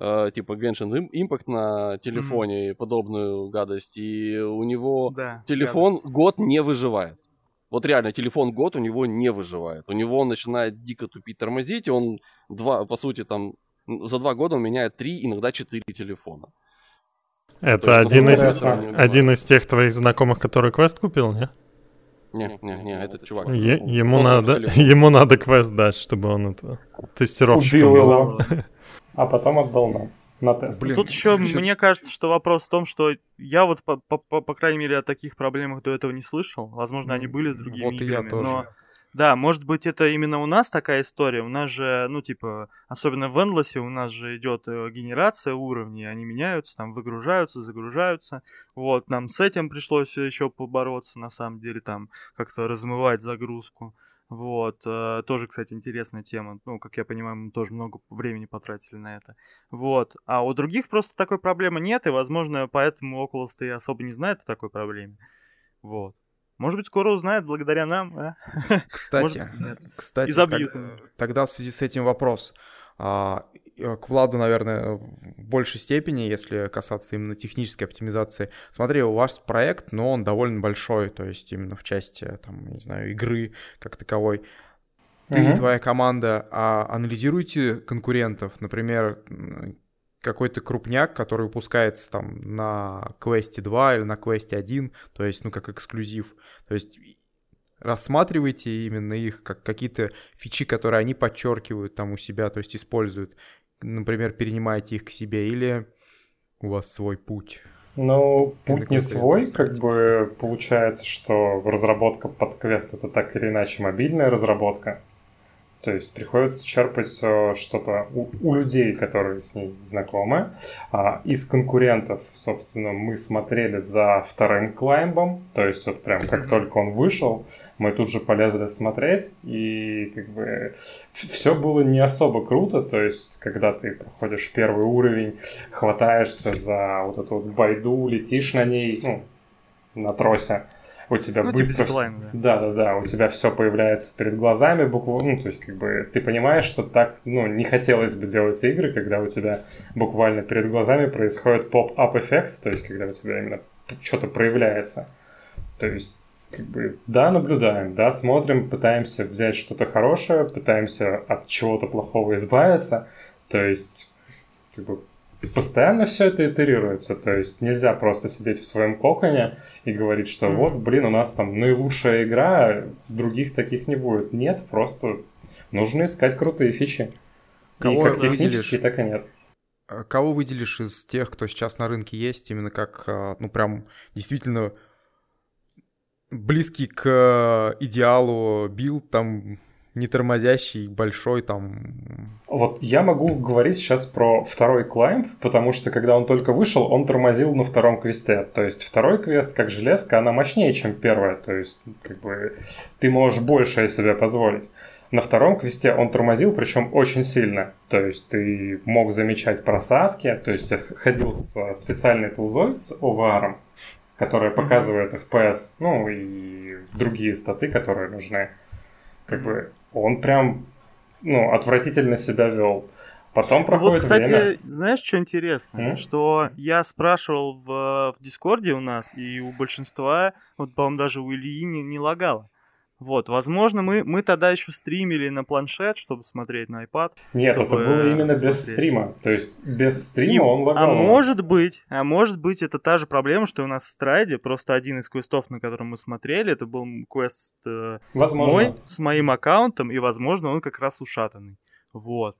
E: Uh, типа Genshin Impact на телефоне mm. и подобную гадость, и у него да, телефон гадость. год не выживает. Вот реально, телефон год у него не выживает. У него он начинает дико тупить, тормозить, и он два, по сути, там, за два года он меняет три, иногда четыре телефона.
A: Это есть, один, из, один из тех твоих знакомых, который квест купил, не?
E: Не, не, не, этот чувак.
A: Е- ему, надо, <laughs> ему надо квест дать, чтобы он это тестировщиком
B: Убил его, <laughs> а потом отдал нам на тест.
C: Блин, Тут еще, еще мне кажется, что вопрос в том, что я вот, по, по, по крайней мере, о таких проблемах до этого не слышал. Возможно, они были с другими вот играми, я тоже. но... Да, может быть, это именно у нас такая история. У нас же, ну, типа, особенно в Endless у нас же идет э, генерация уровней, они меняются, там, выгружаются, загружаются. Вот, нам с этим пришлось еще побороться, на самом деле, там, как-то размывать загрузку. Вот, э, тоже, кстати, интересная тема. Ну, как я понимаю, мы тоже много времени потратили на это. Вот, а у других просто такой проблемы нет, и, возможно, поэтому Oculus и особо не знает о такой проблеме. Вот. Может быть, скоро узнает благодаря нам, а?
D: Кстати, Может, кстати, так, тогда в связи с этим вопрос. А, к Владу, наверное, в большей степени, если касаться именно технической оптимизации. Смотри, у вас проект, но он довольно большой, то есть именно в части, там, не знаю, игры как таковой. Ты uh-huh. и твоя команда а анализируете конкурентов, например, какой-то крупняк, который выпускается там на квесте 2 или на квесте 1, то есть, ну, как эксклюзив. То есть рассматривайте именно их как какие-то фичи, которые они подчеркивают там у себя, то есть используют например, перенимаете их к себе, или у вас свой путь?
B: Ну, путь не свой, как бы получается, что разработка под квест это так или иначе мобильная разработка. То есть приходится черпать э, что-то у, у людей, которые с ней знакомы. А, из конкурентов, собственно, мы смотрели за вторым клаймбом. То есть вот прям как только он вышел, мы тут же полезли смотреть. И как бы все было не особо круто. То есть когда ты проходишь первый уровень, хватаешься за вот эту вот байду, летишь на ней, ну, на тросе у тебя ну, быстро... Типа зиплайн, да. да, да, да, у тебя все появляется перед глазами буквально, ну, то есть, как бы, ты понимаешь, что так, ну, не хотелось бы делать игры, когда у тебя буквально перед глазами происходит поп-ап эффект, то есть, когда у тебя именно что-то проявляется. То есть, как бы, да, наблюдаем, да, смотрим, пытаемся взять что-то хорошее, пытаемся от чего-то плохого избавиться, то есть, как бы, постоянно все это итерируется. То есть нельзя просто сидеть в своем коконе и говорить, что вот, блин, у нас там наилучшая игра, других таких не будет. Нет, просто нужно искать крутые фичи. Кого и как технически, так и нет.
D: А кого выделишь из тех, кто сейчас на рынке есть, именно как, а, ну, прям действительно близкий к идеалу билд, там, не тормозящий, большой там.
B: Вот я могу говорить сейчас про второй Climb, потому что когда он только вышел, он тормозил на втором квесте. То есть второй квест, как железка, она мощнее, чем первая. То есть, как бы, ты можешь больше себе позволить. На втором квесте он тормозил, причем очень сильно. То есть ты мог замечать просадки, то есть я ходил с специальной тулзой с OVR, которая показывает FPS, ну и другие статы, которые нужны. Как бы он прям, ну, отвратительно себя вел. Потом проходит
C: Вот, кстати,
B: время.
C: знаешь, что интересно?
B: М?
C: Что я спрашивал в, в Дискорде у нас, и у большинства, вот, по-моему, даже у Ильи не, не лагало. Вот, возможно, мы, мы тогда еще стримили на планшет, чтобы смотреть на iPad.
B: Нет, это было именно без
C: смотреть.
B: стрима. То есть без стрима
C: И-
B: он лагал.
C: а может быть, а может быть, это та же проблема, что у нас в страйде просто один из квестов, на котором мы смотрели, это был квест э,
B: Возможно.
C: мой с моим аккаунтом, и, возможно, он как раз ушатанный. Вот.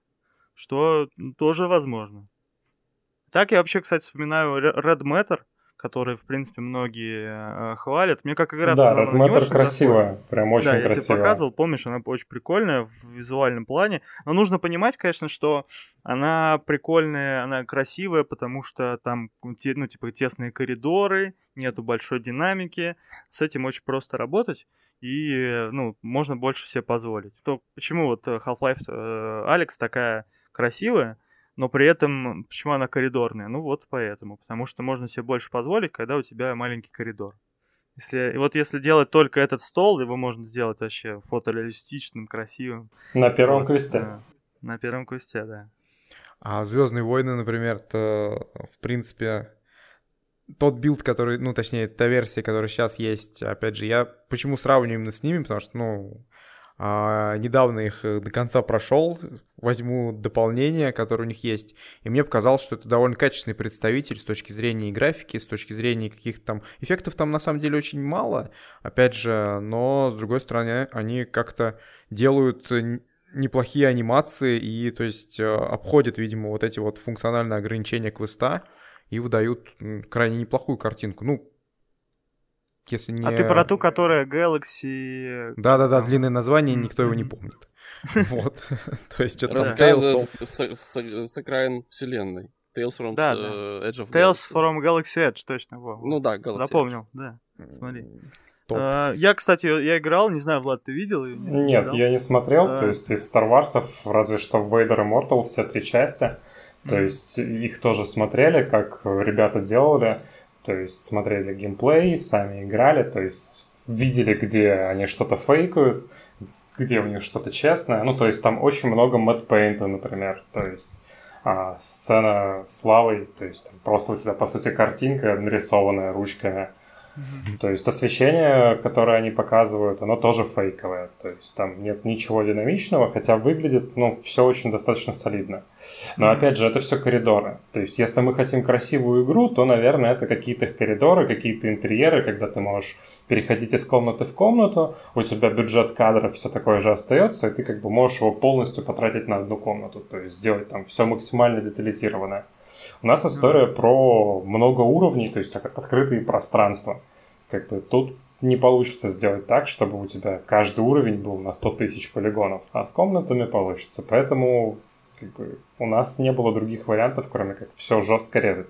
C: Что тоже возможно. Так я вообще, кстати, вспоминаю Red Matter, который, в принципе, многие э, хвалят. Мне как игра
B: да, Red Matter красивая.
C: заходит.
B: Прям очень
C: да, я тебе
B: красивая.
C: показывал, помнишь, она очень прикольная в визуальном плане. Но нужно понимать, конечно, что она прикольная, она красивая, потому что там, ну, типа, тесные коридоры, нету большой динамики. С этим очень просто работать. И, ну, можно больше себе позволить. То почему вот э, Half-Life э, Алекс такая красивая, но при этом почему она коридорная? Ну вот поэтому, потому что можно себе больше позволить, когда у тебя маленький коридор. Если, и вот если делать только этот стол, его можно сделать вообще фотореалистичным, красивым.
B: На первом
C: Вот,
B: квесте.
C: да. На первом квесте, да.
D: А Звездные войны, например, то, в принципе, тот билд, который, ну, точнее, та версия, которая сейчас есть, опять же, я почему сравниваю именно с ними, потому что, ну, а, недавно их э, до конца прошел, возьму дополнение, которое у них есть, и мне показалось, что это довольно качественный представитель с точки зрения графики, с точки зрения каких-то там эффектов там на самом деле очень мало, опять же, но с другой стороны они как-то делают э, неплохие анимации и, то есть, э, обходят, видимо, вот эти вот функциональные ограничения квеста и выдают крайне неплохую картинку. Ну, если не...
C: А ты про ту, которая Galaxy...
D: Да-да-да, длинное название, никто его не помнит. <laughs> Вот. <laughs> То есть что-то
E: с, окраин вселенной. Tales from
C: Да,
E: э, Edge of
C: Tales
E: Galaxy.
C: from Galaxy Edge, точно. Во.
E: Ну да, Galaxy.
C: Запомнил, да. Смотри.
D: Топ.
C: А, я, кстати, я играл, не знаю, Влад, ты видел ее?
B: Нет,
C: Играл?
B: я не смотрел.
C: Да.
B: То есть из Star Wars разве что Vader Immortal все три части. То
C: Мгм.
B: есть их тоже смотрели, как ребята делали. То есть смотрели геймплей, сами играли. То есть видели, где они что-то фейкают, где у них что-то честное. Ну, то есть там очень много мэтт-пейнта, например. То есть а, сцена с лавой, то есть там просто у тебя, по сути, картинка, нарисованная ручками. То есть освещение, которое они показывают, оно тоже фейковое. То есть там нет ничего динамичного, хотя выглядит, ну, все очень достаточно солидно. Но опять же, это все коридоры. То есть если мы хотим красивую игру, то, наверное, это какие-то коридоры, какие-то интерьеры, когда ты можешь переходить из комнаты в комнату, у тебя бюджет кадров все такое же остается, и ты как бы можешь его полностью потратить на одну комнату. То есть сделать там все максимально детализированное. У нас история про много уровней, то есть от- открытые пространства. Как бы тут не получится сделать так, чтобы у тебя каждый уровень был на 100 тысяч полигонов, а с комнатами получится. Поэтому как бы, у нас не было других вариантов, кроме как все жестко резать.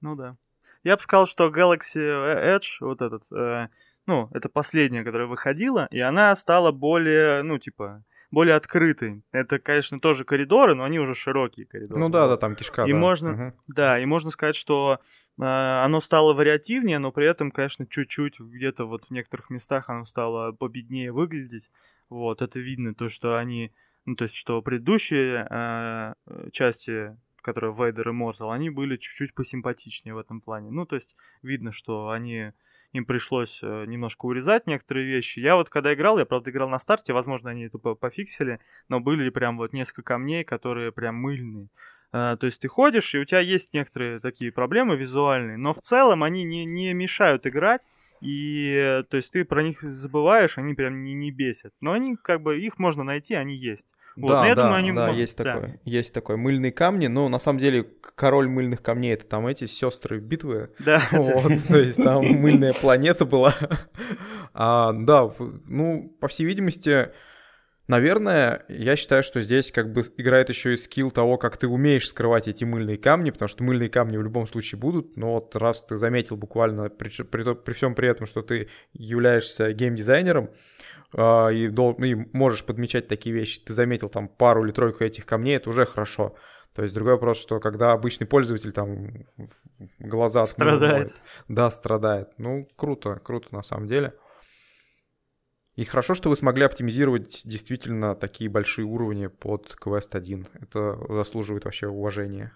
C: Ну да. Я бы сказал, что Galaxy Edge, вот этот, э, ну, это последняя, которая выходила, и она стала более, ну, типа, более открытой. Это, конечно, тоже коридоры, но они уже широкие коридоры.
D: Ну да, да, там кишка,
C: И
D: да.
C: можно-
D: Мгм.
C: Да, и можно сказать, что э, оно стало вариативнее, но при этом, конечно, чуть-чуть где-то вот в некоторых местах оно стало победнее выглядеть. Вот, это видно, то, что они, ну, то есть, что предыдущие э, части, которые Vader Immortal, они были чуть-чуть посимпатичнее в этом плане. Ну, то есть, видно, что они, им пришлось э, немножко урезать некоторые вещи. Я вот когда играл, я, правда, играл на старте, возможно, они это по- пофиксили, но были прям вот несколько камней, которые прям мыльные. А, то есть ты ходишь, и у тебя есть некоторые такие проблемы визуальные, но в целом они не, не мешают играть, и э, то есть ты про них забываешь, они прям не, не бесят. Но они как бы, их можно найти, они есть. Вот,
D: Да, да,
C: думаю, они
D: да,
C: мо-
D: есть
C: да.
D: такое. Есть такое. Мыльные камни, но на самом деле король мыльных камней это там эти сестры битвы.
C: Да, <laughs>
D: Вот, то есть там мыльная планета была. <laughs> А, да, ну, по всей видимости, Наверное, я считаю, что здесь как бы играет еще и скилл того, как ты умеешь скрывать эти мыльные камни, потому что мыльные камни в любом случае будут, но вот раз ты заметил буквально при, при, при всем при этом, что ты являешься геймдизайнером, э, и, дол, и можешь подмечать такие вещи, ты заметил там пару или тройку этих камней, это уже хорошо. То есть другой вопрос, что когда обычный пользователь там глаза...
C: Страдает.
D: Да, страдает. Ну, круто, круто на самом деле. И хорошо, что вы смогли оптимизировать действительно такие большие уровни под Quest 1. Это заслуживает вообще уважения.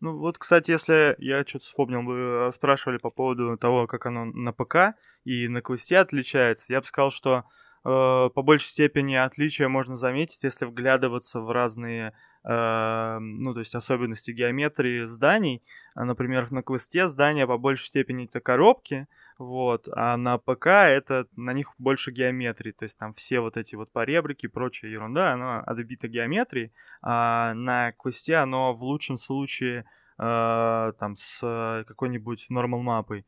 C: Ну вот, кстати, если я что-то вспомнил, вы э, спрашивали по поводу того, как оно на ПК и на квесте отличается, я бы сказал, что по большей степени отличия можно заметить, если вглядываться в разные, э, ну, то есть особенности геометрии зданий. А, например, на квесте здания по большей степени это коробки, вот, а на ПК это на них больше геометрии, то есть там все вот эти вот поребрики и прочая ерунда, оно отбито геометрией, а на квесте оно в лучшем случае э, там с какой-нибудь нормал мапой.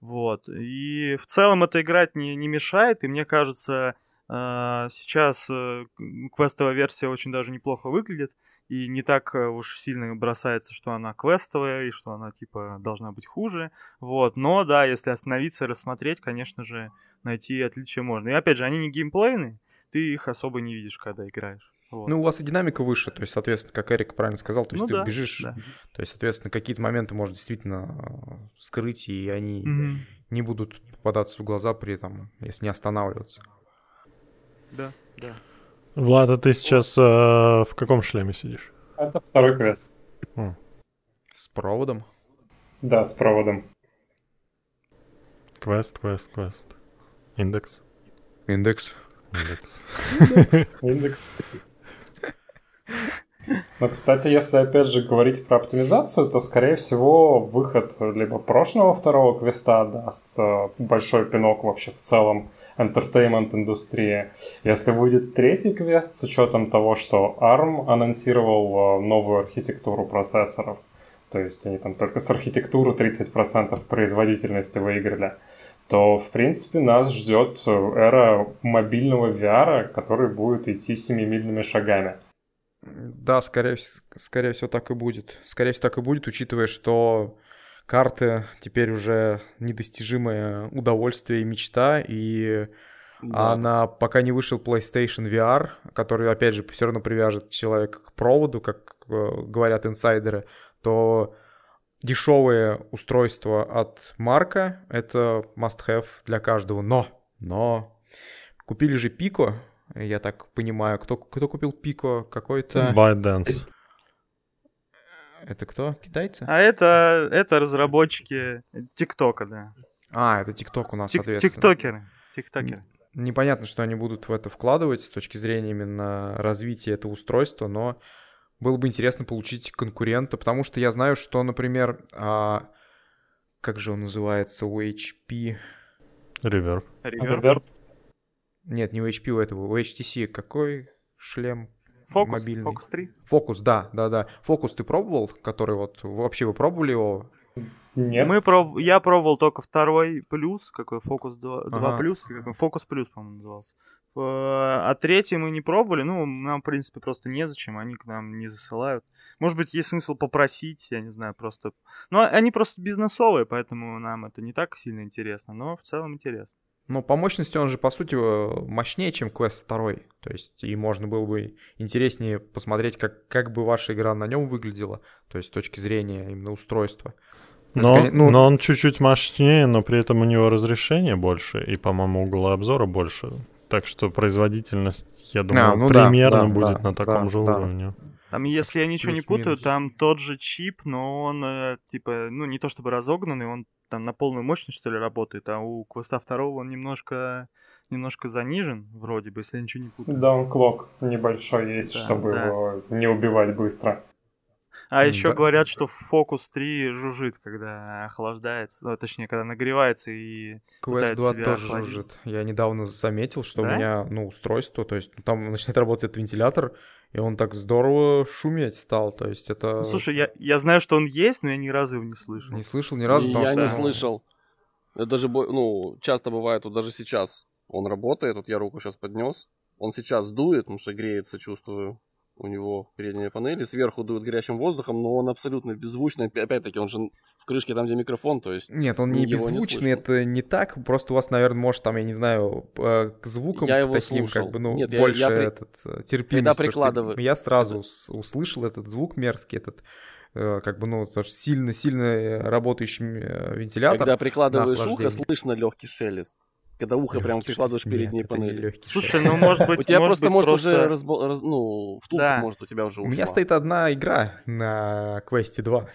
C: Вот. И в целом это играть не, не мешает, и мне кажется, э, сейчас э, квестовая версия очень даже неплохо выглядит, и не так э, уж сильно бросается, что она квестовая, и что она, типа, должна быть хуже. Вот. Но, да, если остановиться рассмотреть, конечно же, найти отличия можно. И опять же, они не геймплейны, ты их особо не видишь, когда играешь.
D: Вот. Ну, у вас и динамика выше, то есть, соответственно, как Эрик правильно сказал, то есть ну, ты да, бежишь, да. то есть, соответственно, какие-то моменты можно действительно э, скрыть, и они mm не будут попадаться в глаза при этом, если не останавливаться.
C: Да, да.
A: Влад, а ты сейчас э, в каком шлеме сидишь?
B: Это второй квест.
D: Хм. С проводом?
B: Да, с проводом.
A: Квест, квест, квест. Индекс.
D: Индекс.
A: Индекс.
B: Индекс. Но, кстати, если опять же говорить про оптимизацию, то, скорее всего, выход либо прошлого второго квеста даст э, большой пинок вообще в целом entertainment индустрии. Если выйдет третий квест с учетом того, что ARM анонсировал э, новую архитектуру процессоров, то есть они там только с архитектуры 30% производительности выиграли, то, в принципе, нас ждет э, эра мобильного VR, который будет идти семимильными шагами.
D: Да, скорее, скорее всего так и будет. Скорее всего так и будет, учитывая, что карты теперь уже недостижимое удовольствие и мечта, и да. она пока не вышел PlayStation VR, который, опять же, все равно привяжет человека к проводу, как э, говорят инсайдеры, то дешевые устройства от Марка — это must-have для каждого. Но, но купили же Pico, я так понимаю. Кто, кто купил Пико? Какой-то...
A: ByteDance.
D: Это кто? Китайцы?
C: А это, это разработчики ТикТока, да.
D: А, это ТикТок у нас,
C: Тик-
D: соответственно.
C: Тиктокеры. Тиктокеры.
D: Непонятно, что они будут в это вкладывать с точки зрения именно развития этого устройства, но было бы интересно получить конкурента, потому что я знаю, что, например, а, как же он называется у HP?
A: Reverb.
C: Reverb. Reverb.
D: Нет, не у HP, у этого, у HTC какой шлем
C: Фокус,
D: мобильный?
C: Фокус 3?
D: Фокус, да, да, да. Фокус ты пробовал, который вот, вообще вы пробовали его?
B: Нет.
C: Мы проб... Я пробовал только второй плюс, какой Фокус 2, 2 ага. плюс, Фокус плюс, по-моему, назывался. А третий мы не пробовали, ну, нам, в принципе, просто незачем, они к нам не засылают. Может быть, есть смысл попросить, я не знаю, просто... Ну, они просто бизнесовые, поэтому нам это не так сильно интересно, но в целом интересно.
D: Но по мощности он же, по сути, э, мощнее, чем Quest 2. То есть, и можно было бы интереснее посмотреть, как, как бы ваша игра на нем выглядела, то есть с точки зрения именно устройства.
A: Но, есть, ну, но он чуть-чуть мощнее, но при этом у него разрешение больше, и, по-моему, угол обзора больше. Так что производительность, я думаю, а, ну примерно да, будет да, на таком да, же да. уровне.
C: Там, если я ничего Плюс, не путаю, минус. там тот же чип, но он, э, типа, ну, не то чтобы разогнанный, он там на полную мощность, что ли, работает, а у квеста второго он немножко, немножко занижен, вроде бы, если я ничего не путаю.
B: Да, он клок небольшой есть, да, чтобы да. его не убивать быстро.
C: А mm, еще да. говорят, что Focus 3 жужжит, когда охлаждается, ну, точнее, когда нагревается и
D: Quest 2 тоже охладить. жужжит. Я недавно заметил, что да? у меня, ну, устройство, то есть там начинает работать вентилятор, и он так здорово шуметь стал, то есть это...
C: Ну, слушай, я, я знаю, что он есть, но я ни разу его не слышал.
D: Не слышал ни разу?
E: Я что... не слышал. Это даже, ну, часто бывает, вот даже сейчас он работает, вот я руку сейчас поднес, Он сейчас дует, потому что греется, чувствую у него передняя панель, сверху дует горячим воздухом, но он абсолютно беззвучный. Опять-таки, он же в крышке там, где микрофон, то есть...
D: Нет, он не беззвучный, не это не так. Просто у вас, наверное, может, там, я не знаю, к звукам
E: я его
D: таким,
E: слушал.
D: как бы, ну,
E: Нет,
D: больше
E: я, я
D: этот э, терпимость.
E: Когда прикладываю...
D: Я сразу это... услышал этот звук мерзкий, этот э, как бы, ну, сильно-сильно работающий э, вентилятор.
E: Когда прикладываешь ухо, слышно легкий шелест когда ухо прямо прикладываешь к передней панели.
C: Слушай, ну может быть,
E: у тебя
C: может
E: просто
C: быть,
E: может
C: просто...
E: уже разбо... раз... ну втулка
C: Да.
E: может у тебя уже ушла.
D: У меня стоит одна игра на Quest 2.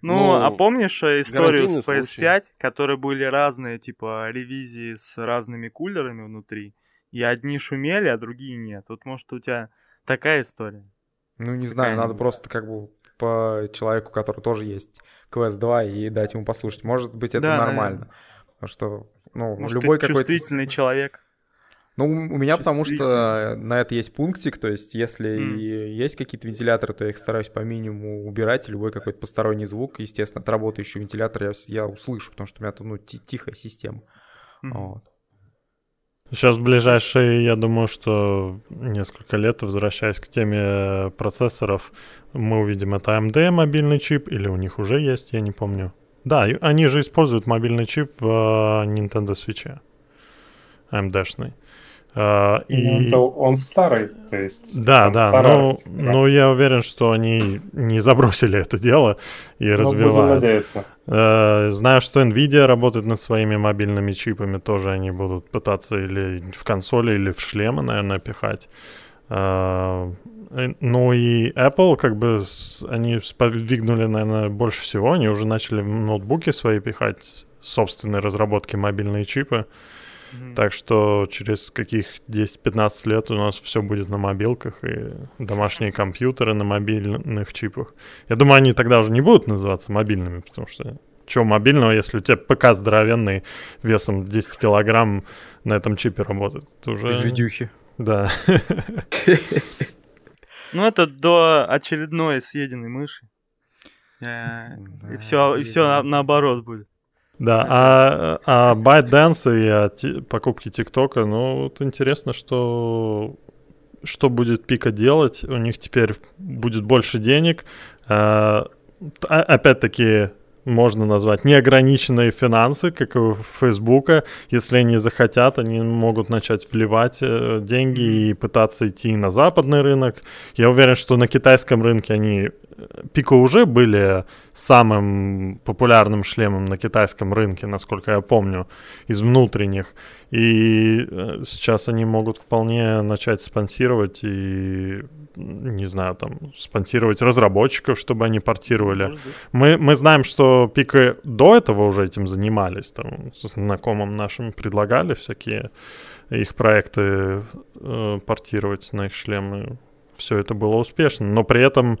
C: Ну,
E: Ну,
C: а помнишь э, историю с
E: гарантийный
C: PS5,
E: случай.
C: которые были разные, типа, ревизии с разными кулерами внутри? И одни шумели, а другие нет. Вот, может, у тебя такая история?
D: Ну, не знаю, надо просто как бы по человеку, который тоже есть Quest 2, и дать ему послушать. Может быть, это
C: Да,
D: нормально. Потому что, ну,
C: Может,
D: любой
C: ты
D: какой-то...
C: чувствительный человек?
D: Ну, у меня потому что на это есть пунктик, то есть если и есть какие-то вентиляторы, то я их стараюсь по минимуму убирать, любой какой-то посторонний звук, естественно, от работающего вентилятора я, я услышу, потому что у меня там, ну, ти- тихая система.
C: Мгм.
D: Вот.
A: Сейчас ближайшие, я думаю, что несколько лет, возвращаясь к теме процессоров, мы увидим это AMD мобильный чип, или у них уже есть, я не помню. Да, они же используют мобильный чип в э, Nintendo Switch. AMD-шный. Э,
B: Ну,
A: И...
B: это он старый, то есть...
A: Да, да,
B: старый,
A: но,
B: типа,
A: но я уверен, что они не забросили это дело и
B: Ну, будем
A: развивают.
B: надеяться.
A: Э, Знаю, что Nvidia работает над своими мобильными чипами, тоже они будут пытаться или в консоли, или в шлемы, наверное, пихать. Ну и Apple, как бы, они сподвигнули, наверное, больше всего. Они уже начали в ноутбуки свои пихать собственные разработки мобильные чипы.
C: Мгм.
A: Так что через каких 10-15 лет у нас все будет на мобилках и домашние компьютеры на мобильных чипах. Я думаю, они тогда уже не будут называться мобильными, потому что чего мобильного, если у тебя ПК здоровенный весом 10 килограмм на этом чипе работает? Это уже...
D: Без видюхи.
A: Да. <laughs>
C: Ну, это до очередной съеденной мыши. Э, И все, и все наоборот будет.
A: Да, а, а ByteDance и о ти- покупке ТикТока, ну, вот интересно, что, что будет Пика делать. У них теперь будет больше денег. А, а- опять-таки, можно назвать неограниченные финансы, как у Фейсбука. Если они захотят, они могут начать вливать э, деньги и пытаться идти на западный рынок. Я уверен, что на китайском рынке они... Пико уже были самым популярным шлемом на китайском рынке, насколько я помню, из внутренних. И э, сейчас они могут вполне начать спонсировать и, не знаю, там, спонсировать разработчиков, чтобы они портировали. Мы, мы знаем, что Пика до этого уже этим занимались. Там, с знакомым нашим предлагали всякие их проекты э, портировать на их шлемы. Все это было успешно. Но при этом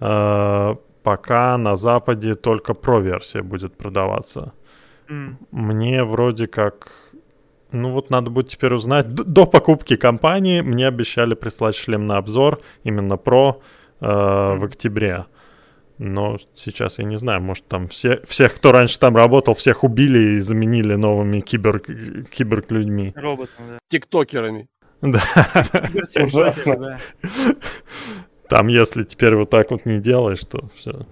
A: пока на Западе только про-версия будет продаваться.
C: М.
A: Мне вроде как... Ну вот надо будет теперь узнать. Д- До покупки компании мне обещали прислать шлем на обзор, именно про, э, в октябре. Но сейчас я не знаю, может там все, всех, кто раньше там работал, всех убили и заменили новыми кибер, киберг-людьми.
C: Роботом, да.
E: Тиктокерами. <laughs>
A: Да.
B: Ужасно.
A: Там, если теперь вот так вот не делаешь, то все,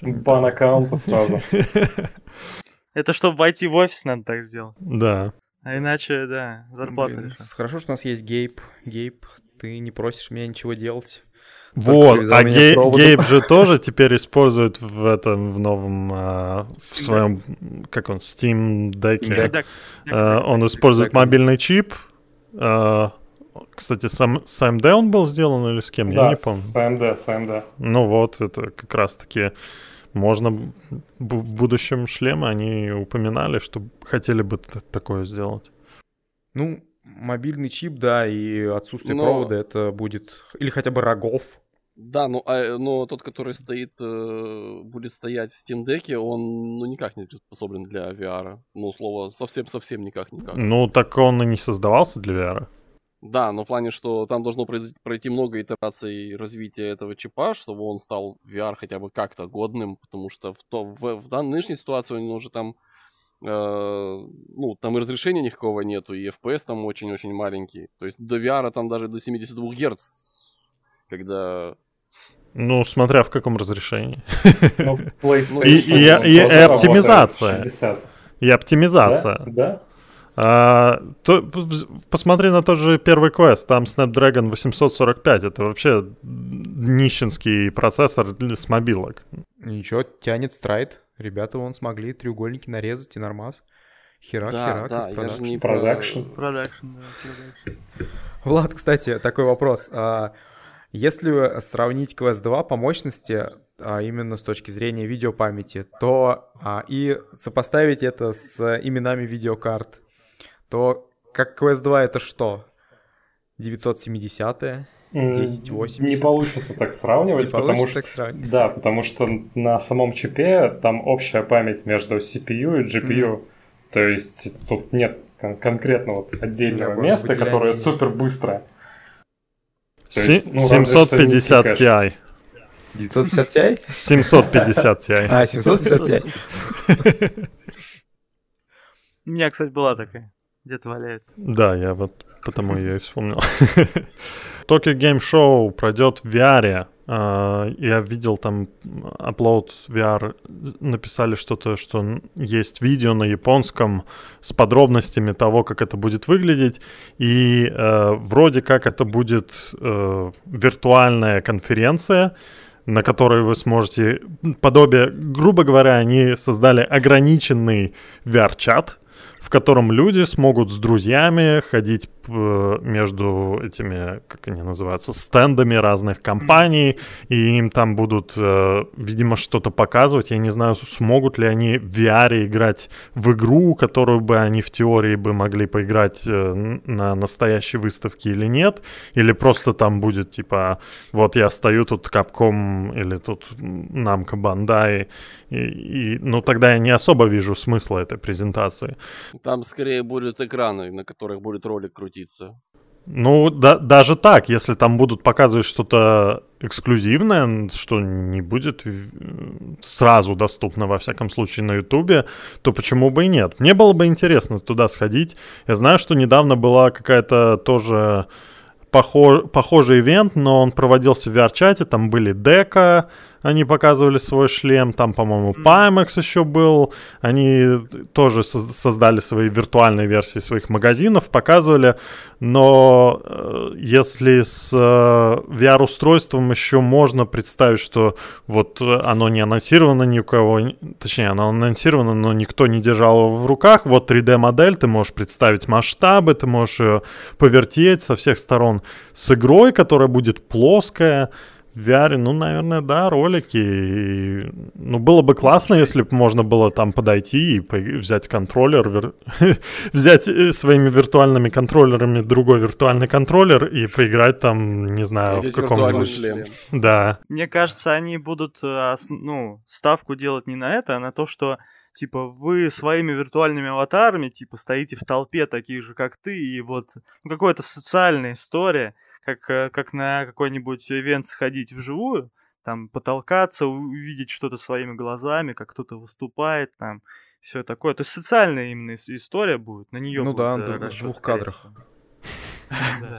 B: Бан аккаунта сразу. <laughs>
C: Это чтобы войти в офис, надо так сделать.
A: Да.
C: А иначе, да, зарплата
D: Блин. Хорошо, что у нас есть Гейб. Гейб, ты не просишь меня ничего делать.
A: Вот, а Гей-. Гейб же <laughs> тоже теперь использует в этом, в новом, а, в своем, как он, Steam Deck. А, он использует мобильный чип. А, Кстати, сам, с AMD он был сделан или с кем? Я
B: Да,
A: не помню.
B: с AMD, с AMD.
A: Ну вот, это как раз-таки можно в будущем шлеме они упоминали, что хотели бы такое сделать.
D: Ну, мобильный чип, да, и отсутствие
E: Но-
D: провода это будет... Или хотя бы рогов.
E: Да, ну, а, но тот, который стоит, э, будет стоять в Steam Deck, он ну, никак не приспособлен для VR. Ну, слово, совсем-совсем никак-никак.
A: Ну, так он и не создавался для VR.
E: Да, но в плане, что там должно пройти много итераций развития этого чипа, чтобы он стал VR хотя бы как-то годным, потому что в, то, в, в данной нынешней ситуации он уже там ну, там и разрешения никакого нету, и FPS там очень-очень маленький. То есть до VR там даже до 72 Гц, когда
A: ну, смотря в каком разрешении. Ну, <laughs> и, и, и, и оптимизация. И оптимизация. Да? да? А, то, посмотри на тот же первый квест, там Snapdragon 845, это вообще нищенский процессор с мобилок.
D: Ничего, тянет Stride. Ребята вон смогли треугольники нарезать и нормас. Херак, да, херак,
E: да, и даже не
B: продакшн.
C: Продакшн, да, продакшн.
D: Влад, кстати, такой вопрос. А, если сравнить Quest 2 по мощности, а именно с точки зрения видеопамяти, то а, и сопоставить это с именами видеокарт, то как Quest 2 это что? 970 1080.
B: Не получится так сравнивать, не потому что... Так сравнивать. Да, потому что на самом чипе там общая память между CPU и GPU. Mm. То есть тут нет кон- конкретного отдельного места, которое супер быстрое.
A: Есть, ну, 750 Ti.
D: 950 Ti?
A: 750 Ti.
D: А, 750 Ti. <laughs>
C: У меня, кстати, была такая где-то валяется.
A: Да, я вот потому ее и вспомнил. <laughs> Tokyo Game Show пройдет в VR. А, я видел там upload VR, написали что-то, что есть видео на японском с подробностями того, как это будет выглядеть. И э, вроде как это будет э, виртуальная конференция, на которой вы сможете подобие, грубо говоря, они создали ограниченный VR-чат, в котором люди смогут с друзьями ходить между этими, как они называются, стендами разных компаний, и им там будут, э, видимо, что-то показывать. Я не знаю, смогут ли они в VR играть в игру, которую бы они в теории бы могли поиграть э, на настоящей выставке или нет, или просто там будет типа, вот я стою тут капком или тут Намка Бандай, и, и, ну тогда я не особо вижу смысла этой презентации.
E: Там скорее будут экраны, на которых будет ролик крутить крутиться.
A: Ну, да, даже так, если там будут показывать что-то эксклюзивное, что не будет сразу доступно, во всяком случае, на Ютубе, то почему бы и нет? Мне было бы интересно туда сходить. Я знаю, что недавно была какая-то тоже похож, похожий ивент, но он проводился в VR-чате, там были дека, они показывали свой шлем, там, по-моему, Pimax еще был, они тоже создали свои виртуальные версии своих магазинов, показывали, но э, если с э, VR-устройством еще можно представить, что вот оно не анонсировано ни у кого, точнее, оно анонсировано, но никто не держал его в руках, вот 3D-модель, ты можешь представить масштабы, ты можешь ее повертеть со всех сторон с игрой, которая будет плоская, в VR, ну, наверное, да, ролики. И, ну, было бы классно, если бы можно было там подойти и взять контроллер, вир... <laughs> взять э, своими виртуальными контроллерами другой виртуальный контроллер и поиграть там, не знаю, Или в каком-нибудь... Да.
C: Мне кажется, они будут, э, ну, ставку делать не на это, а на то, что типа, вы своими виртуальными аватарами, типа, стоите в толпе таких же, как ты, и вот, ну, какая-то социальная история, как, э, как на какой-нибудь ивент сходить вживую, там, потолкаться, увидеть что-то своими глазами, как кто-то выступает, там, все такое. То есть социальная именно история будет, на нее
D: Ну
C: будет,
D: да, э, в двух кадрах. Всего.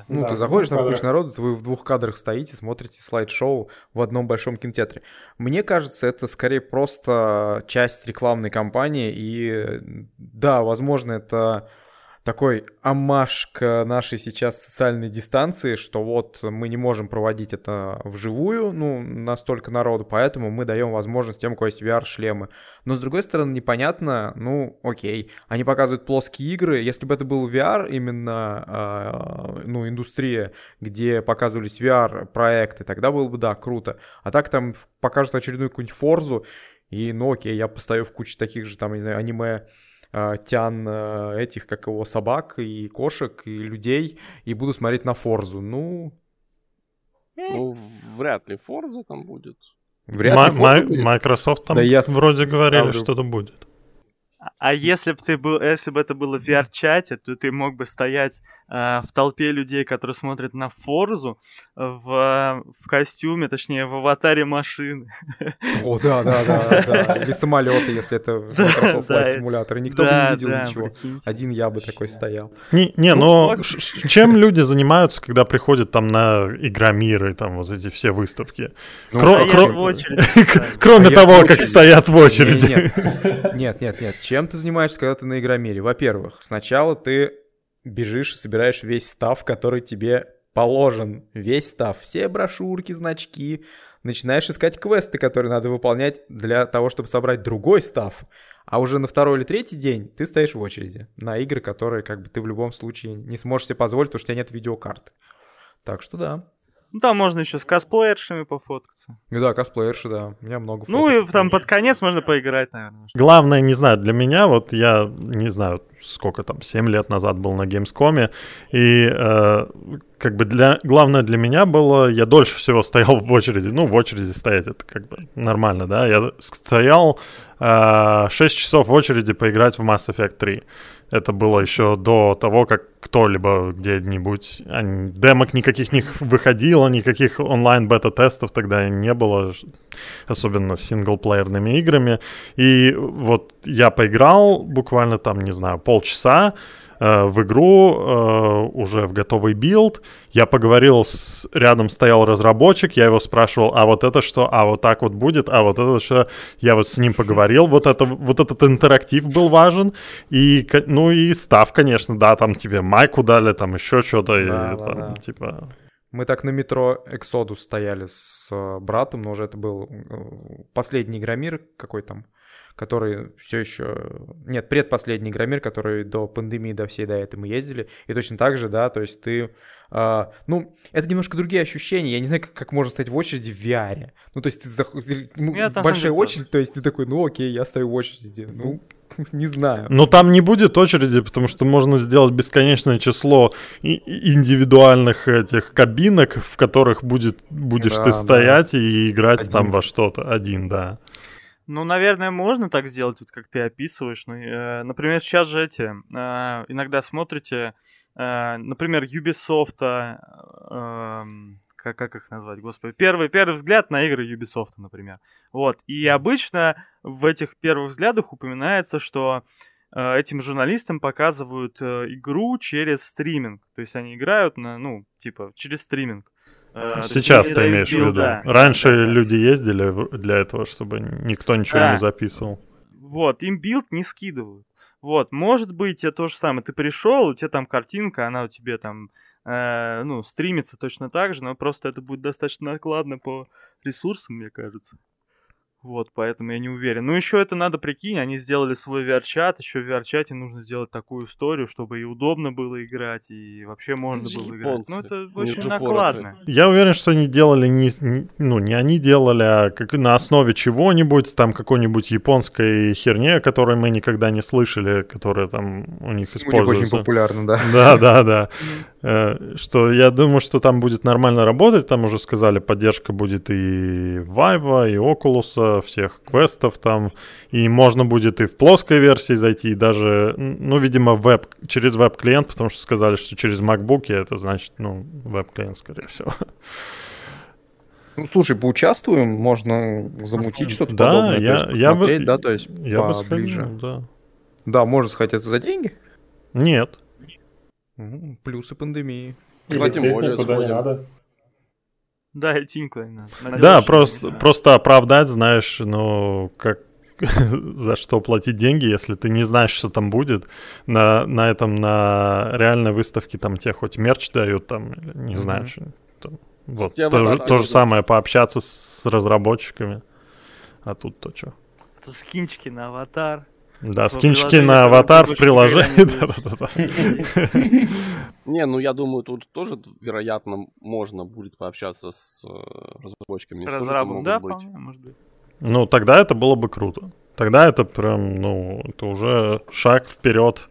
D: Ну, ты заходишь на кучу народу, вы в двух кадрах стоите, смотрите слайд-шоу в одном большом кинотеатре. Мне кажется, это скорее просто часть рекламной кампании, и да, возможно, это такой амаш к нашей сейчас социальной дистанции, что вот мы не можем проводить это вживую, ну, настолько народу, поэтому мы даем возможность тем, у кого есть VR-шлемы. Но, с другой стороны, непонятно, ну, окей, они показывают плоские игры, если бы это был VR, именно, э, ну, индустрия, где показывались VR-проекты, тогда было бы, да, круто. А так там покажут очередную какую-нибудь форзу, и, ну, окей, я постою в куче таких же, там, не знаю, аниме тян э, этих, как его, собак и кошек и людей, и буду смотреть на Форзу. Ну...
E: Ну, вряд ли Форза там будет.
A: Вряд ли Мicrosoft там да я вроде говорили, ставлю... что-то будет.
C: А если бы ты был, если бы это было в VR-чате, то ты мог бы стоять э, в толпе людей, которые смотрят на Форзу, в, в костюме, точнее, в аватаре машины.
D: О, да, да, да, да. Или <laughs> самолеты, если это Microsoft Flight Simulator. Никто бы не видел ничего. Один я бы такой стоял.
A: Не, не, но чем люди занимаются, когда приходят там на Игромир и там вот эти все выставки? <laughs> Кроме того, как стоят в очереди.
D: Нет, нет, нет. Чем ты занимаешься, когда ты на Игромире? Во-первых, сначала ты бежишь и собираешь весь став, который тебе положен. Весь став. Все брошюрки, значки. Начинаешь искать квесты, которые надо выполнять для того, чтобы собрать другой став. А уже на второй или третий день ты стоишь в очереди на игры, которые как бы ты в любом случае не сможешь себе позволить, потому что у тебя нет видеокарты. Так что да.
C: Ну, там можно еще с косплеершами пофоткаться.
D: Да, косплеерши, да. У меня много
C: фоток. Ну, и там под конец можно поиграть, наверное.
A: Главное, не знаю, для меня, вот я, не знаю, сколько там, 7 лет назад был на Gamescom, и э, как бы для, главное для меня было, я дольше всего стоял в очереди, ну, в очереди стоять, это как бы нормально, да, я стоял э, 6 часов в очереди поиграть в Mass Effect 3. Это было еще до того, как кто-либо где-нибудь... Демок никаких не <laughs> выходило, никаких онлайн-бета-тестов тогда не было, особенно с синглплеерными играми. И вот я поиграл буквально там, не знаю, полчаса, в игру э, уже в готовый билд. Я поговорил с... Рядом стоял разработчик, я его спрашивал, а вот это что? А вот так вот будет? А вот это что? Я вот с ним поговорил. Вот, это, вот этот интерактив был важен. И, ну и stuff, конечно, да, там тебе майку дали, там еще что-то. Да, да, да. типа...
D: Мы так на Metro Exodus стояли с э, братом, но уже это был последний Игромир, какой там, который все еще... Нет, предпоследний Игромир, который до пандемии, до всей до этого мы ездили. И точно так же, да, то есть ты... А, ну, это немножко другие ощущения. Я не знаю, как, как можно стоять в очереди в VR. Ну, то есть ты заходишь... Ну, большая очередь, то есть ты такой, ну окей, я стою в очереди. Ну, <laughs> не знаю.
A: Но там не будет очереди, потому что можно сделать бесконечное число индивидуальных этих кабинок, в которых будет, будешь да, ты стоять да. и играть один. там во что-то. Один, да.
C: Ну, наверное, можно так сделать, вот как ты описываешь. Ну, э, например, сейчас же эти э, иногда смотрите, э, например, Ubisoft, э, как, как их назвать, господи, первый, первый взгляд на игры Ubisoft, например. Вот. И обычно в этих первых взглядах упоминается, что э, этим журналистам показывают э, игру через стриминг. То есть они играют на, ну, типа, через стриминг.
A: Э, Сейчас ты имеешь в виду. Да. Раньше да, люди ездили для этого, чтобы никто ничего да. не записывал.
C: Вот, им билд не скидывают. Вот, может быть, это то же самое. Ты пришел, у тебя там картинка, она у тебя там, э, ну, стримится точно так же, но просто это будет достаточно накладно по ресурсам, мне кажется. Вот, поэтому я не уверен. Ну, еще это надо, прикинь, они сделали свой VRChat, еще в VRChat'е нужно сделать такую историю, чтобы и удобно было играть, и вообще можно было играть. Ну, это очень накладно.
A: Я уверен, что они делали не, не, ну, не они делали, а как на основе чего-нибудь, там какой-нибудь японской херне, о которой мы никогда не слышали, которая там у них используется. У них
D: очень популярно, да.
A: Да, да, да. <laughs> Э, что я думаю, что там будет нормально работать, там уже сказали, поддержка будет и Vive, и Oculus, всех квестов там, и можно будет и в плоской версии зайти, и даже, ну, видимо, веб, через веб-клиент, потому что сказали, что через MacBook это значит, ну, веб-клиент, скорее всего.
D: Ну, слушай, поучаствуем, можно замутить что-то да, подобное.
A: Я, я бы,
D: да, то есть
A: я бы сходил, да.
D: Да, можно сходить это за деньги?
A: Нет.
D: Плюсы пандемии.
B: Куда не надо.
C: Да, идти никуда не надо.
A: Да, просто, просто оправдать, знаешь, ну, как <laughs> за что платить деньги, если ты не знаешь, что там будет. На, на этом, на реальной выставке там тебе хоть мерч дают, там, не mm-hmm. знаю, что там. Вот, Я то, же, то же самое, пообщаться с разработчиками. А тут то что?
C: А тут скинчики на аватар.
A: Да, скинчики на аватар в приложении.
E: Не, ну я думаю, тут тоже, вероятно, можно будет пообщаться с э, разработчиками.
C: Разрабом, да, может быть.
A: Ну, тогда это было бы круто. Тогда это прям, ну, это уже шаг вперед.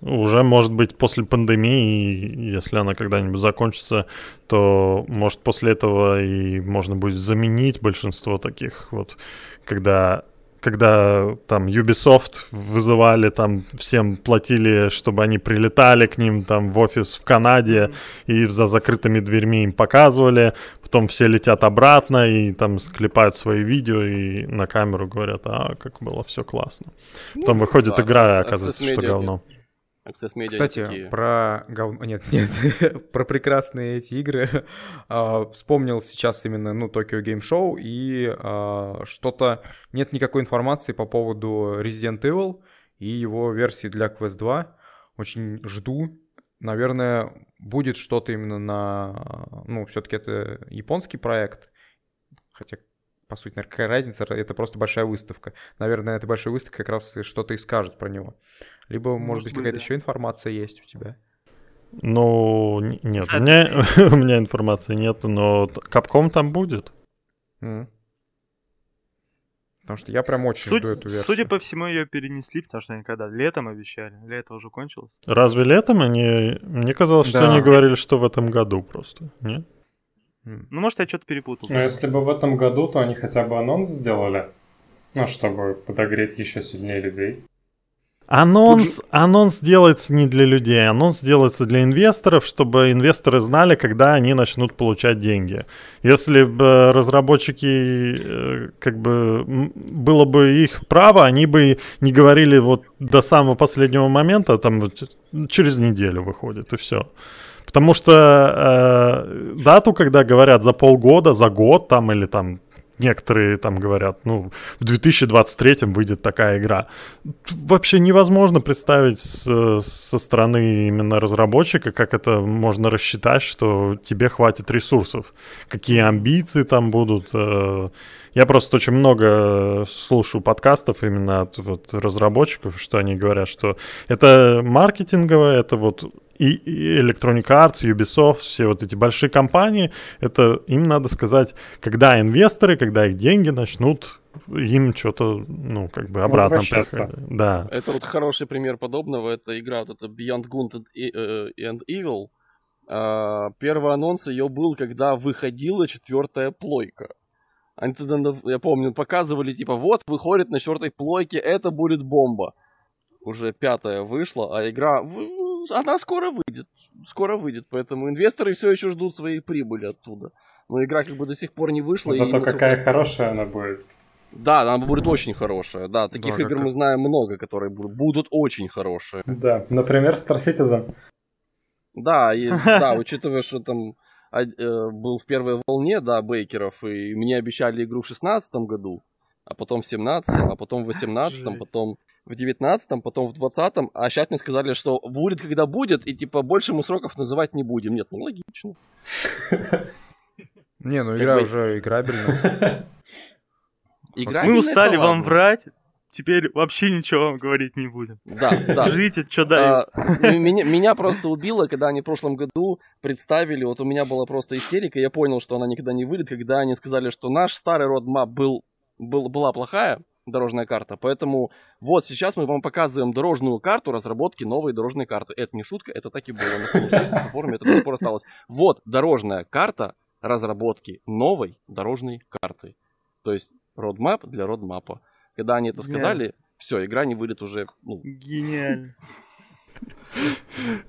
A: Уже, может быть, после пандемии, если она когда-нибудь закончится, то, может, после этого и можно будет заменить большинство таких вот, когда когда там Ubisoft вызывали, там всем платили, чтобы они прилетали к ним там в офис в Канаде и за закрытыми дверьми им показывали, потом все летят обратно и там склепают свои видео и на камеру говорят, а как было все классно. Потом ну, выходит да, игра, и оказывается, что говно.
D: Access Media Кстати, такие... про говно... Нет, <laughs> нет, про прекрасные эти игры а, вспомнил сейчас именно, ну, Tokyo Game Show, и а, что-то... Нет никакой информации по поводу Resident Evil и его версии для Quest 2. Очень жду. Наверное, будет что-то именно на... Ну, все-таки это японский проект, хотя по сути, наверное, какая разница, это просто большая выставка. Наверное, эта большая выставка как раз что-то и скажет про него. Либо, может, может быть, какая-то да. еще информация есть у тебя?
A: Ну, нет, у меня, <laughs> у меня информации нет, но Капком там будет. Mm.
D: Потому что я прям очень Суть, жду эту версию.
C: Судя по всему, ее перенесли, потому что они когда летом обещали. Лето уже кончилось.
A: Разве летом они... Мне казалось, да. что они говорили, что в этом году просто. Нет?
C: Ну, может, я что-то перепутал.
B: Ну, если бы в этом году, то они хотя бы анонс сделали. Ну, чтобы подогреть еще сильнее людей.
A: Анонс, анонс делается не для людей, анонс делается для инвесторов, чтобы инвесторы знали, когда они начнут получать деньги. Если бы разработчики, э, как бы, было бы их право, они бы не говорили вот до самого последнего момента, там через неделю выходит, и все. Потому что э, дату, когда говорят за полгода, за год там или там некоторые там говорят, ну, в 2023 выйдет такая игра. Вообще невозможно представить с, со стороны именно разработчика, как это можно рассчитать, что тебе хватит ресурсов, какие амбиции там будут. Э. Я просто очень много слушаю подкастов именно от вот, разработчиков, что они говорят, что это маркетинговое, это вот и, Electronic Arts, Ubisoft, все вот эти большие компании, это им надо сказать, когда инвесторы, когда их деньги начнут им что-то, ну, как бы обратно приходить. Да.
E: Это вот хороший пример подобного. Это игра вот это Beyond Good and Evil. А, первый анонс ее был, когда выходила четвертая плойка. Они тогда, я помню, показывали, типа, вот, выходит на четвертой плойке, это будет бомба. Уже пятая вышла, а игра она скоро выйдет. Скоро выйдет. Поэтому инвесторы все еще ждут своей прибыли оттуда. Но игра как бы до сих пор не вышла.
B: Зато и, какая насколько... хорошая она будет.
E: Да, она будет очень хорошая. Да, таких да, игр как... мы знаем много, которые будут, будут очень хорошие.
B: Да, например, Star Citizen.
E: Да, и, да, <laughs> учитывая, что там а, э, был в первой волне, да, бейкеров, и мне обещали игру в шестнадцатом году, а потом в семнадцатом, а потом в восемнадцатом, потом в девятнадцатом, потом в двадцатом, а сейчас мне сказали, что будет, когда будет, и типа больше мы сроков называть не будем. Нет, ну логично. <laughs>
D: Не, ну игра уже <laughs> играбельная.
C: Мы устали вам врать, теперь вообще ничего вам говорить не будем.
E: Да, да.
C: Жите, что дай.
E: меня, меня просто убило, когда они в прошлом году представили, вот у меня была просто истерика, я понял, что она никогда не выйдет, когда они сказали, что наш старый родмап был, был, была плохая, дорожная карта. Поэтому вот сейчас мы вам показываем дорожную карту разработки новой дорожной карты. Это не шутка, это так и было на форуме, это до сих пор осталось. Вот дорожная карта разработки новой дорожной карты. То есть родмап для родмапа. Когда они это сказали, все, игра не выйдет уже.
C: Ну... Гениально.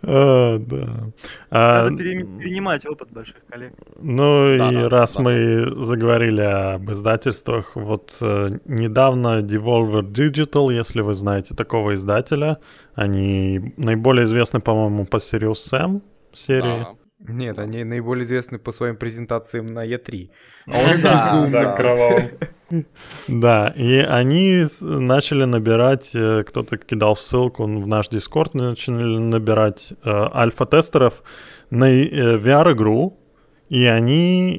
A: А, да.
C: А, Надо перенимать опыт больших коллег.
A: Ну и раз мы заговорили об издательствах, вот э, недавно Devolver Digital, если вы знаете такого издателя, они наиболее известны, по-моему, по Sirius Sam серии.
D: Нет, они наиболее известны по своим презентациям на E3. <laughs>
B: Да, да, кровавым.
A: Да, и они начали набирать, э, кто-то кидал ссылку в наш Дискорд, начали набирать э, альфа-тестеров на э, VR-игру, и они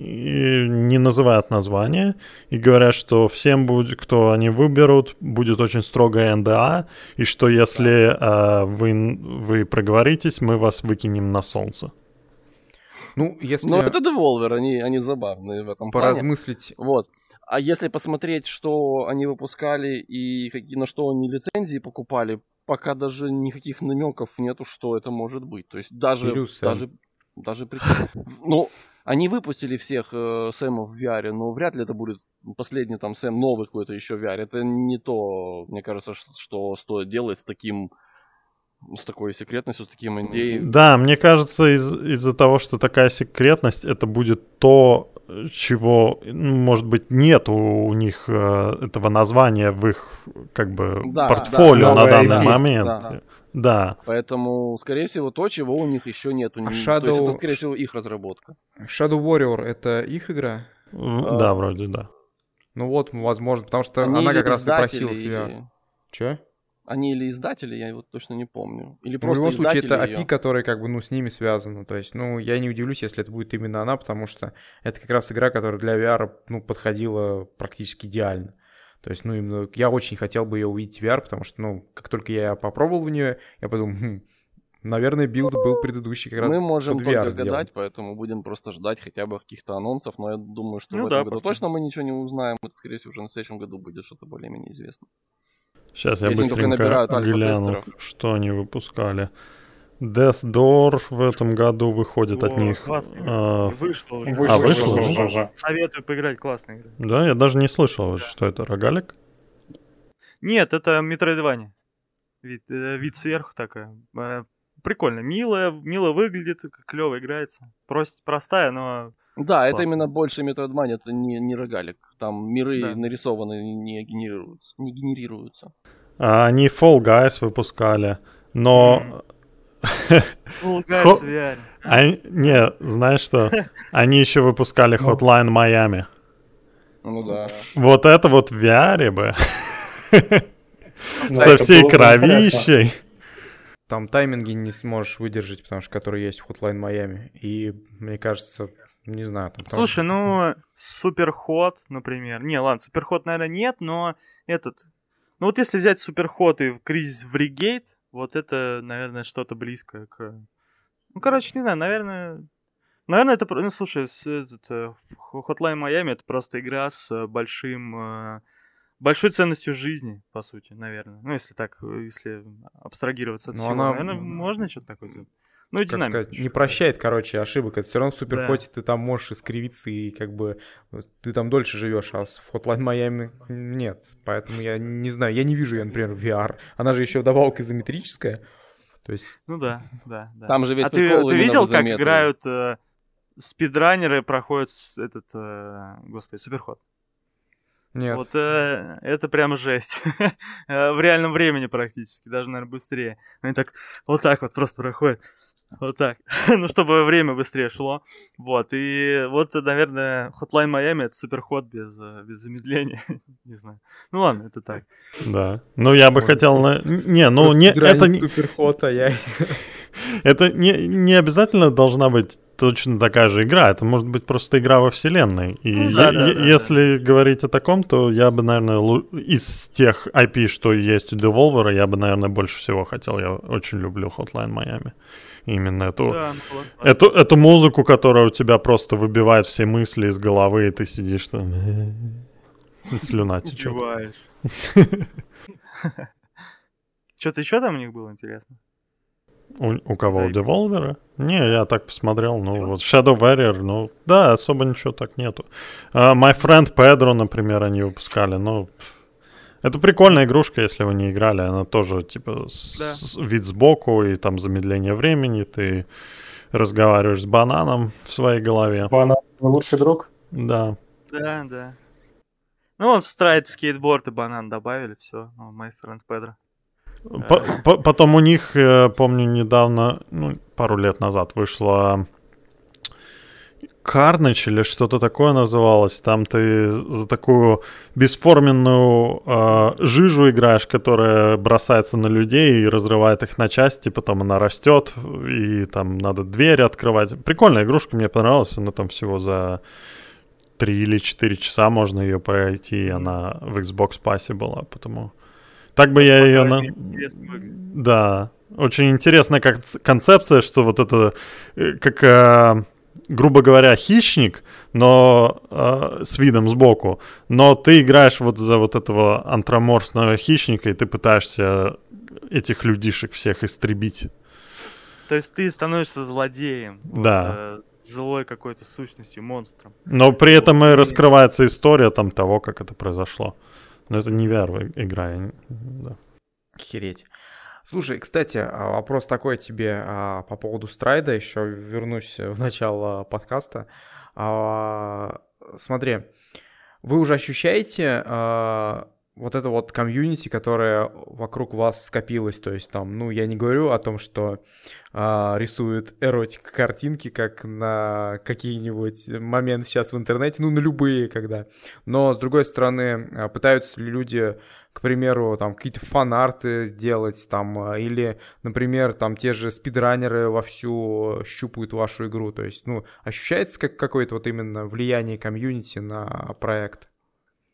A: не называют название и говорят, что всем, будет, кто они выберут, будет очень строгая НДА, и что если э, вы, вы проговоритесь, мы вас выкинем на солнце.
E: Ну, если... Ну, это Devolver, они, они забавные в этом
D: Поразмыслить.
E: плане. Вот. А если посмотреть, что они выпускали и какие, на что они лицензии покупали, пока даже никаких намеков нету, что это может быть. То есть даже...
D: Сириус
E: даже... Даже при... <laughs> Ну, они выпустили всех э, Сэмов в VR, но вряд ли это будет последний там Сэм новый какой-то еще VR. Это не то, мне кажется, что стоит делать с таким с такой секретностью, с таким идеей.
A: Да, мне кажется, из- из-за того, что такая секретность, это будет то, чего, ну, может быть, нет у них э, этого названия в их как бы да, портфолио да, на данный IP. момент. Да. да.
E: Поэтому, скорее всего, то, чего у них еще нет. А Shadow... То есть это, скорее всего, их разработка.
D: Shadow Warrior это их игра?
A: Да, а... вроде да.
D: Ну вот, возможно, потому что Они она как раз и просила себя. Или... Че?
E: Они или издатели, я его точно не помню. Или
D: ну, просто В любом случае, это API, ее. который как бы, ну, с ними связано. То есть, ну, я не удивлюсь, если это будет именно она, потому что это как раз игра, которая для VR, ну, подходила практически идеально. То есть, ну, именно я очень хотел бы ее увидеть в VR, потому что, ну, как только я попробовал в нее, я подумал, хм, наверное, билд был предыдущий как раз
E: Мы можем под VR только сделан. гадать, поэтому будем просто ждать хотя бы каких-то анонсов, но я думаю, что ну, в этом да, году точно мы ничего не узнаем. Это, скорее всего, уже на следующем году будет что-то более-менее известно.
A: Сейчас я быстренько гляну, что они выпускали. Death Door в этом году выходит О, от них.
C: А, вышло уже.
A: А, вышло, вышло
C: уже? Советую поиграть, классная игра.
A: Да, я даже не слышал, да. что это, рогалик?
C: Нет, это Metroidvania. Вид, э, вид сверху такая. Э, прикольно. Милая, мило выглядит, клево играется. Прост, простая, но
E: да, это именно больше Metroidvania, это не, не рогалик. Там миры да. нарисованы, не генерируются. Не генерируются.
A: А, они Fall Guys выпускали, но...
C: Fall Guys VR.
A: Они, не, знаешь что? Они еще выпускали ну. Hotline Miami.
E: Ну да.
A: Вот это вот в VR бы. Со всей кровищей.
D: Там тайминги не сможешь выдержать, потому что которые есть в Hotline Miami. И мне кажется, не знаю. Там,
C: Слушай, ну, суперход, например. Не, ладно, суперход, наверное, нет, но этот... Ну вот если взять суперход и кризис в Ригейт, вот это, наверное, что-то близкое к... Ну, короче, не знаю, наверное... Наверное, это... Ну, слушай, этот, э, Hotline Miami это просто игра с э, большим... Э, большой ценностью жизни, по сути, наверное. Ну, если так, если абстрагироваться от Но ну, всего. Она... Наверное, можно что-то такое сделать. Ну, и как сказать,
D: не прощает, короче, ошибок. Это все равно в Суперхоте да. ты там можешь искривиться и как бы ты там дольше живешь, а в Hotline Miami нет. Поэтому я не знаю, я не вижу ее, например, в VR. Она же еще вдобавок изометрическая. То есть...
C: Ну да, да, да.
E: Там же весь
C: а ты, ты видел, как играют э, спидранеры, проходят этот, э, господи, Суперход?
D: Нет.
C: Вот э, это прямо жесть. <laughs> в реальном времени практически, даже, наверное, быстрее. Они так, вот так вот просто проходят. Вот так. <laughs> ну, чтобы время быстрее шло. Вот. И вот, наверное, Hotline Miami это суперход без, э, без замедления. <laughs> не знаю. Ну ладно, это так.
A: Да. Ну, я бы хотел на... Не, ну, не, это не...
D: Суперход, а я...
A: это не, не обязательно должна быть точно такая же игра. Это может быть просто игра во вселенной. И ну, да, да, да, если да. говорить о таком, то я бы, наверное, из тех IP, что есть у Devolver, я бы, наверное, больше всего хотел. Я очень люблю Hotline Miami именно эту, да, эту, эту музыку, которая у тебя просто выбивает все мысли из головы, и ты сидишь там и слюна течет.
C: Что-то еще там у них было интересно?
A: У, у кого? У Devolver? Не, я так посмотрел, ну вот Shadow Warrior, ну да, особо ничего так нету. Uh, My Friend Pedro, например, они выпускали, ну... Это прикольная игрушка, если вы не играли. Она тоже, типа, с, да. с, вид сбоку и там замедление времени. Ты разговариваешь с бананом в своей голове.
B: Банан лучший друг?
A: Да.
C: Да, да. Ну, вот в страйт скейтборд и банан добавили, все. Oh, my friend Pedro.
A: Потом у них, э, помню, недавно, ну, пару лет назад вышла Carnage или что-то такое называлось. Там ты за такую бесформенную э, жижу играешь, которая бросается на людей и разрывает их на части, потом она растет, и там надо двери открывать. Прикольная игрушка, мне понравилась. Она там всего за 3 или 4 часа можно ее пройти, она в Xbox Pass была, потому... Так бы я ее... На... Да, очень интересная как концепция, что вот это э, как э, грубо говоря, хищник, но э, с видом сбоку, но ты играешь вот за вот этого антроморфного хищника, и ты пытаешься этих людишек всех истребить.
C: То есть ты становишься злодеем.
A: Да.
C: Вот, э, злой какой-то сущностью, монстром.
A: Но при этом и раскрывается история там того, как это произошло. Но это не VR игра. Да.
D: Охереть. Слушай, кстати, а, вопрос такой тебе а, по поводу страйда, еще вернусь в начало подкаста. А, смотри, вы уже ощущаете вот это вот комьюнити, которое вокруг вас скопилось, то есть там, ну, я не говорю о том, что а, рисуют эротик картинки, как на какие-нибудь моменты сейчас в интернете, ну, на любые, когда, но, с другой стороны, а, пытаются люди, к примеру, там, какие-то фан-арты сделать, там, а, или, например, там, те же спидранеры вовсю щупают вашу игру, то есть, ну, ощущается как какое-то вот именно влияние комьюнити на проект?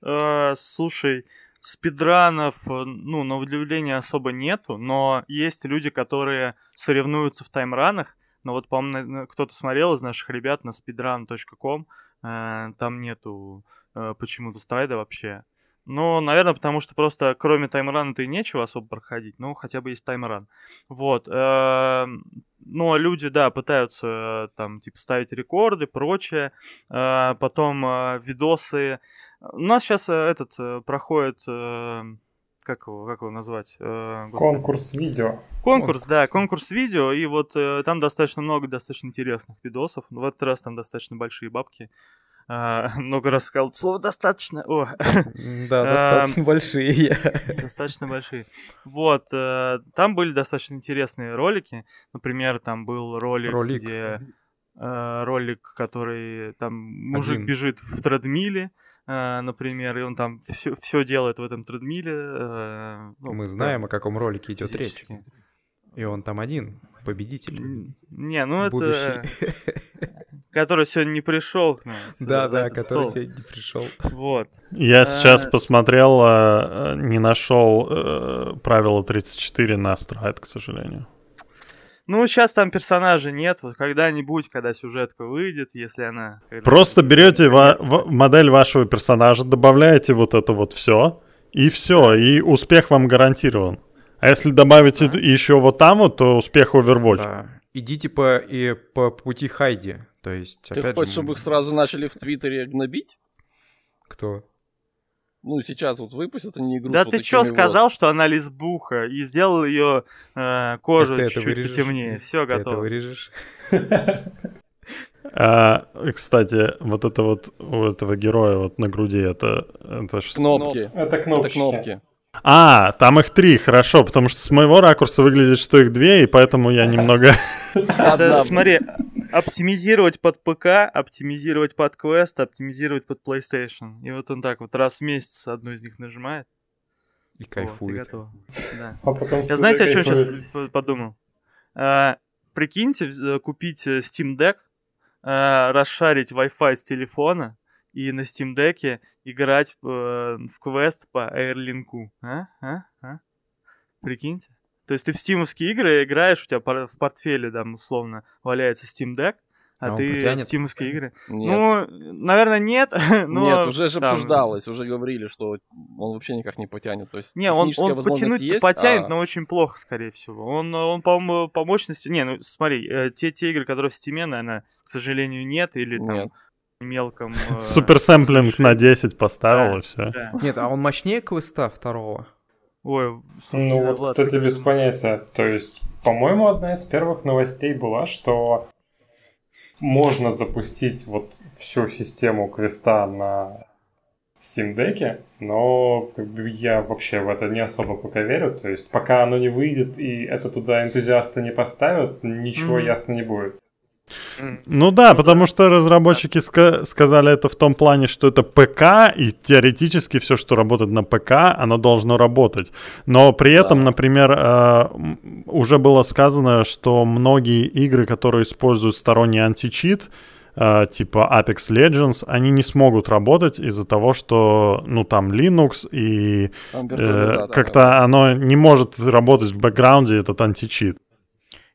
C: Uh, слушай, спидранов, э, ну, на удивление особо нету, но есть люди, которые соревнуются в таймранах, но вот, по-моему, кто-то смотрел из наших ребят на speedrun.com, э, там нету э, почему-то страйда вообще. Ну, наверное, потому что просто кроме таймрана-то и нечего особо проходить. Ну, хотя бы есть таймран. Вот. Эм, а люди, да, пытаются там, типа, ставить рекорды, прочее. Э, потом э, видосы. У нас сейчас э, этот проходит как его, как его назвать?
B: Э, конкурс видео.
C: Конкурс, да, конкурс видео, и вот э, там достаточно много достаточно интересных видосов. В этот раз там достаточно большие бабки а, <laughs> много раз сказал слово достаточно. О.
D: Да, <laughs> достаточно большие. <laughs>
C: Достаточно большие. Вот, э, там были достаточно интересные ролики. Например, там был ролик, ролик. где э, ролик, который там мужик Один. бежит в тредмиле, э, например, и он там все, все делает в этом тредмиле.
D: Ну, Мы знаем, о каком ролике идет речь. И он там один, победитель.
C: Не, ну это... Который сегодня не пришел к нам.
D: Да, да, который сегодня не пришел.
C: Вот.
A: Я а, сейчас посмотрел, а, не нашел э, правило 34 на страйт, к сожалению.
C: Ну, сейчас там персонажей нет. Вот когда-нибудь, когда сюжетка выйдет, если она...
A: Просто берете ва- модель вашего персонажа, добавляете вот это вот все, и все, и успех вам гарантирован. А если добавить да. еще вот там вот, то успех Overwatch. Да.
D: Идите по, и по пути Хайди. То есть,
E: Ты опять хочешь, же... чтобы их сразу начали в Твиттере гнобить?
D: Кто?
E: Ну, сейчас вот выпустят они игру.
C: Да ты что сказал, что она лесбуха, и сделал ее э, кожу чуть-чуть потемнее. Все, готово. Ты это
D: вырежешь? <laughs>
A: А, кстати, вот это вот у этого героя вот на груди, это,
E: это что? Кнопки. Это кнопки. Это кнопки.
A: А, там их три, хорошо, потому что с моего ракурса выглядит, что их две, и поэтому я немного... <laughs>
C: Это, смотри, оптимизировать под ПК, оптимизировать под Quest, оптимизировать под PlayStation. И вот он так вот раз в месяц одну из них нажимает.
D: И кайфует.
C: Вот, и да. а я знаете, о чем сейчас подумал? А, прикиньте, э, купить э, Steam Deck, а, расшарить Wi-Fi с телефона, и на Steam Deck играть э, в квест по Airlink. А? А? А? Прикиньте. То есть ты в стимовские игры играешь, у тебя в портфеле там условно валяется Steam Deck, а, а ты потянет? стимовские игры? Нет. Ну, наверное, нет. <laughs> Но
E: нет, уже же там... обсуждалось, уже говорили, что он вообще никак не потянет. То есть
C: не, он, он потянуть есть, потянет, а... но очень плохо, скорее всего. Он, он по, по мощности... Не, ну смотри, э, те, те игры, которые в Steam, наверное, к сожалению, нет, или там нет мелком...
A: Э, Суперсэмплинг на 10 поставил да, и все.
D: Да. Нет, а он мощнее квеста второго?
C: Ой,
B: слушай, Ну вот, кстати, без понятия. То есть, по-моему, одна из первых новостей была, что можно запустить вот всю систему квеста на Steam Deck, но как бы я вообще в это не особо пока верю. То есть пока оно не выйдет и это туда энтузиасты не поставят, ничего mm-hmm. ясно не будет.
A: Ну да, потому что разработчики ска- сказали это в том плане, что это ПК, и теоретически все, что работает на ПК, оно должно работать. Но при этом, да. например, э, уже было сказано, что многие игры, которые используют сторонний античит, э, типа Apex Legends, они не смогут работать из-за того, что, ну, там Linux и э, как-то оно не может работать в бэкграунде, этот античит.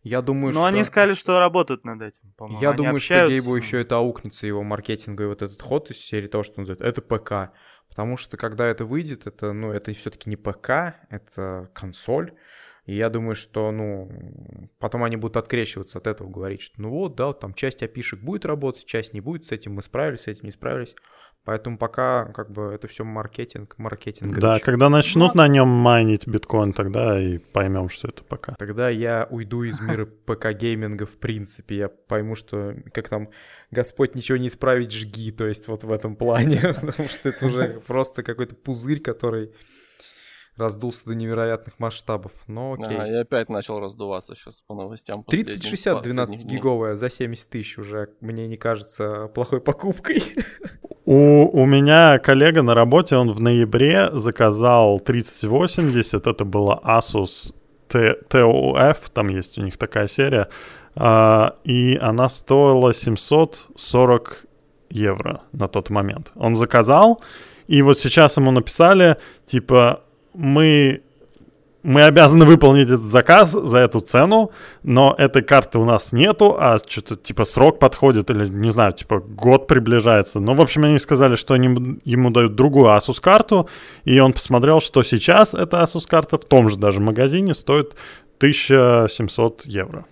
D: Я думаю,
C: Но что... они сказали, что работают над этим,
D: по-моему. Я они думаю, что Гейбу еще это аукнется, его маркетинговый вот этот ход из серии того, что он называет, это ПК. Потому что когда это выйдет, это, ну, это все-таки не ПК, это консоль. И я думаю, что, ну, потом они будут открещиваться от этого, говорить, что ну вот, да, там часть опишек будет работать, часть не будет, с этим мы справились, с этим не справились. Поэтому пока как бы это все маркетинг, маркетинг.
A: Да, когда начнут на нем майнить биткоин, тогда и поймем, что это пока.
D: Тогда я уйду из мира <laughs> ПК гейминга в принципе, я пойму, что как там Господь ничего не исправить, жги, то есть вот в этом плане, <laughs> потому что это уже <laughs> просто какой-то пузырь, который раздулся до невероятных масштабов, но окей.
E: А, я опять начал раздуваться сейчас по новостям.
D: 3060 12 гиговая за 70 тысяч уже мне не кажется плохой покупкой.
A: У, у меня коллега на работе, он в ноябре заказал 3080, это была Asus TOF, там есть у них такая серия, а, и она стоила 740 евро на тот момент. Он заказал, и вот сейчас ему написали, типа, мы мы обязаны выполнить этот заказ за эту цену, но этой карты у нас нету, а что-то типа срок подходит или, не знаю, типа год приближается. Ну, в общем, они сказали, что они ему дают другую Asus карту, и он посмотрел, что сейчас эта Asus карта в том же даже магазине стоит 1700 евро.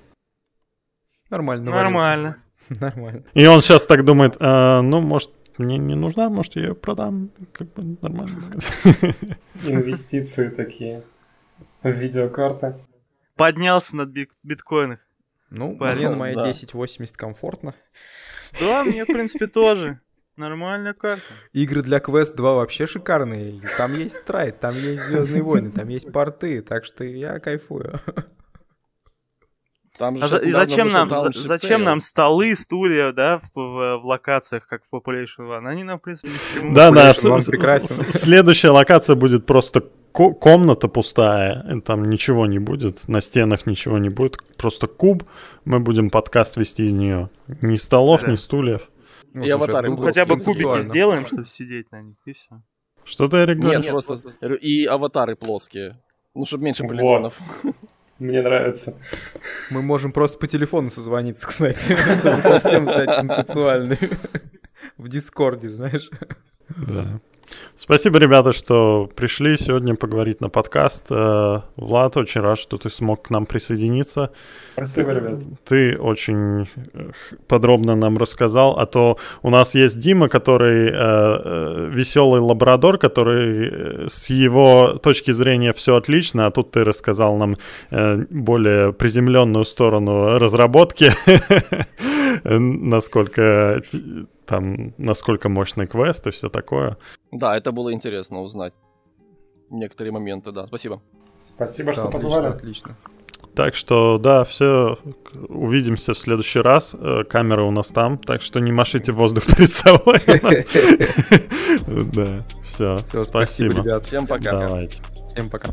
D: Нормально.
C: Нормально. <laughs>
D: Нормально.
A: И он сейчас так думает, э, ну, может, мне не нужна, может, я ее продам, как бы нормально.
B: Инвестиции такие в видеокарты.
C: Поднялся над бит биткоинах.
D: Ну, блин, моя да. 1080 комфортно.
C: Да, мне, в принципе, тоже. Нормальная карта.
D: Игры для Quest 2 вообще шикарные. Там есть страйт, там есть Звездные войны, там есть порты, так что я кайфую.
C: Там а за, и зачем нам, за, зачем нам столы, стулья, да, в, в, в локациях, как в Population One? Они нам, в принципе, ни
A: Да, да, следующая локация будет просто комната пустая, там ничего не будет, на стенах ничего не будет, просто куб, мы будем подкаст вести из нее. Ни столов, да. ни стульев.
C: Ну, и аватары. Ну, хотя бы кубики сделаем, чтобы сидеть на них, и все.
A: Что ты, Эрик,
E: говоришь? Нет, просто... И аватары плоские. Ну, чтобы меньше полигонов.
B: Мне нравится.
D: Мы можем просто по телефону созвониться, кстати, <laughs> чтобы совсем стать концептуальными. <laughs> В Дискорде, знаешь.
A: Да. Спасибо, ребята, что пришли сегодня поговорить на подкаст. Э, Влад, очень рад, что ты смог к нам присоединиться.
B: Спасибо, ребят.
A: Ты очень э, подробно нам рассказал, а то у нас есть Дима, который э, э веселый лабрадор, который с его точки зрения все отлично, а тут ты рассказал нам э, более приземленную сторону разработки, <laughs> насколько там, насколько мощный квест и все такое.
E: Да, это было интересно узнать. Некоторые моменты, да. Спасибо.
B: Спасибо, да, что позвали.
D: Отлично.
A: Так что, да, все, увидимся в следующий раз. Э, камера у нас там, так что не машите воздух <laughs> перед собой. <laughs> Да, все, спасибо.
D: ребят.
E: Всем пока.
A: Давайте.
D: Всем пока.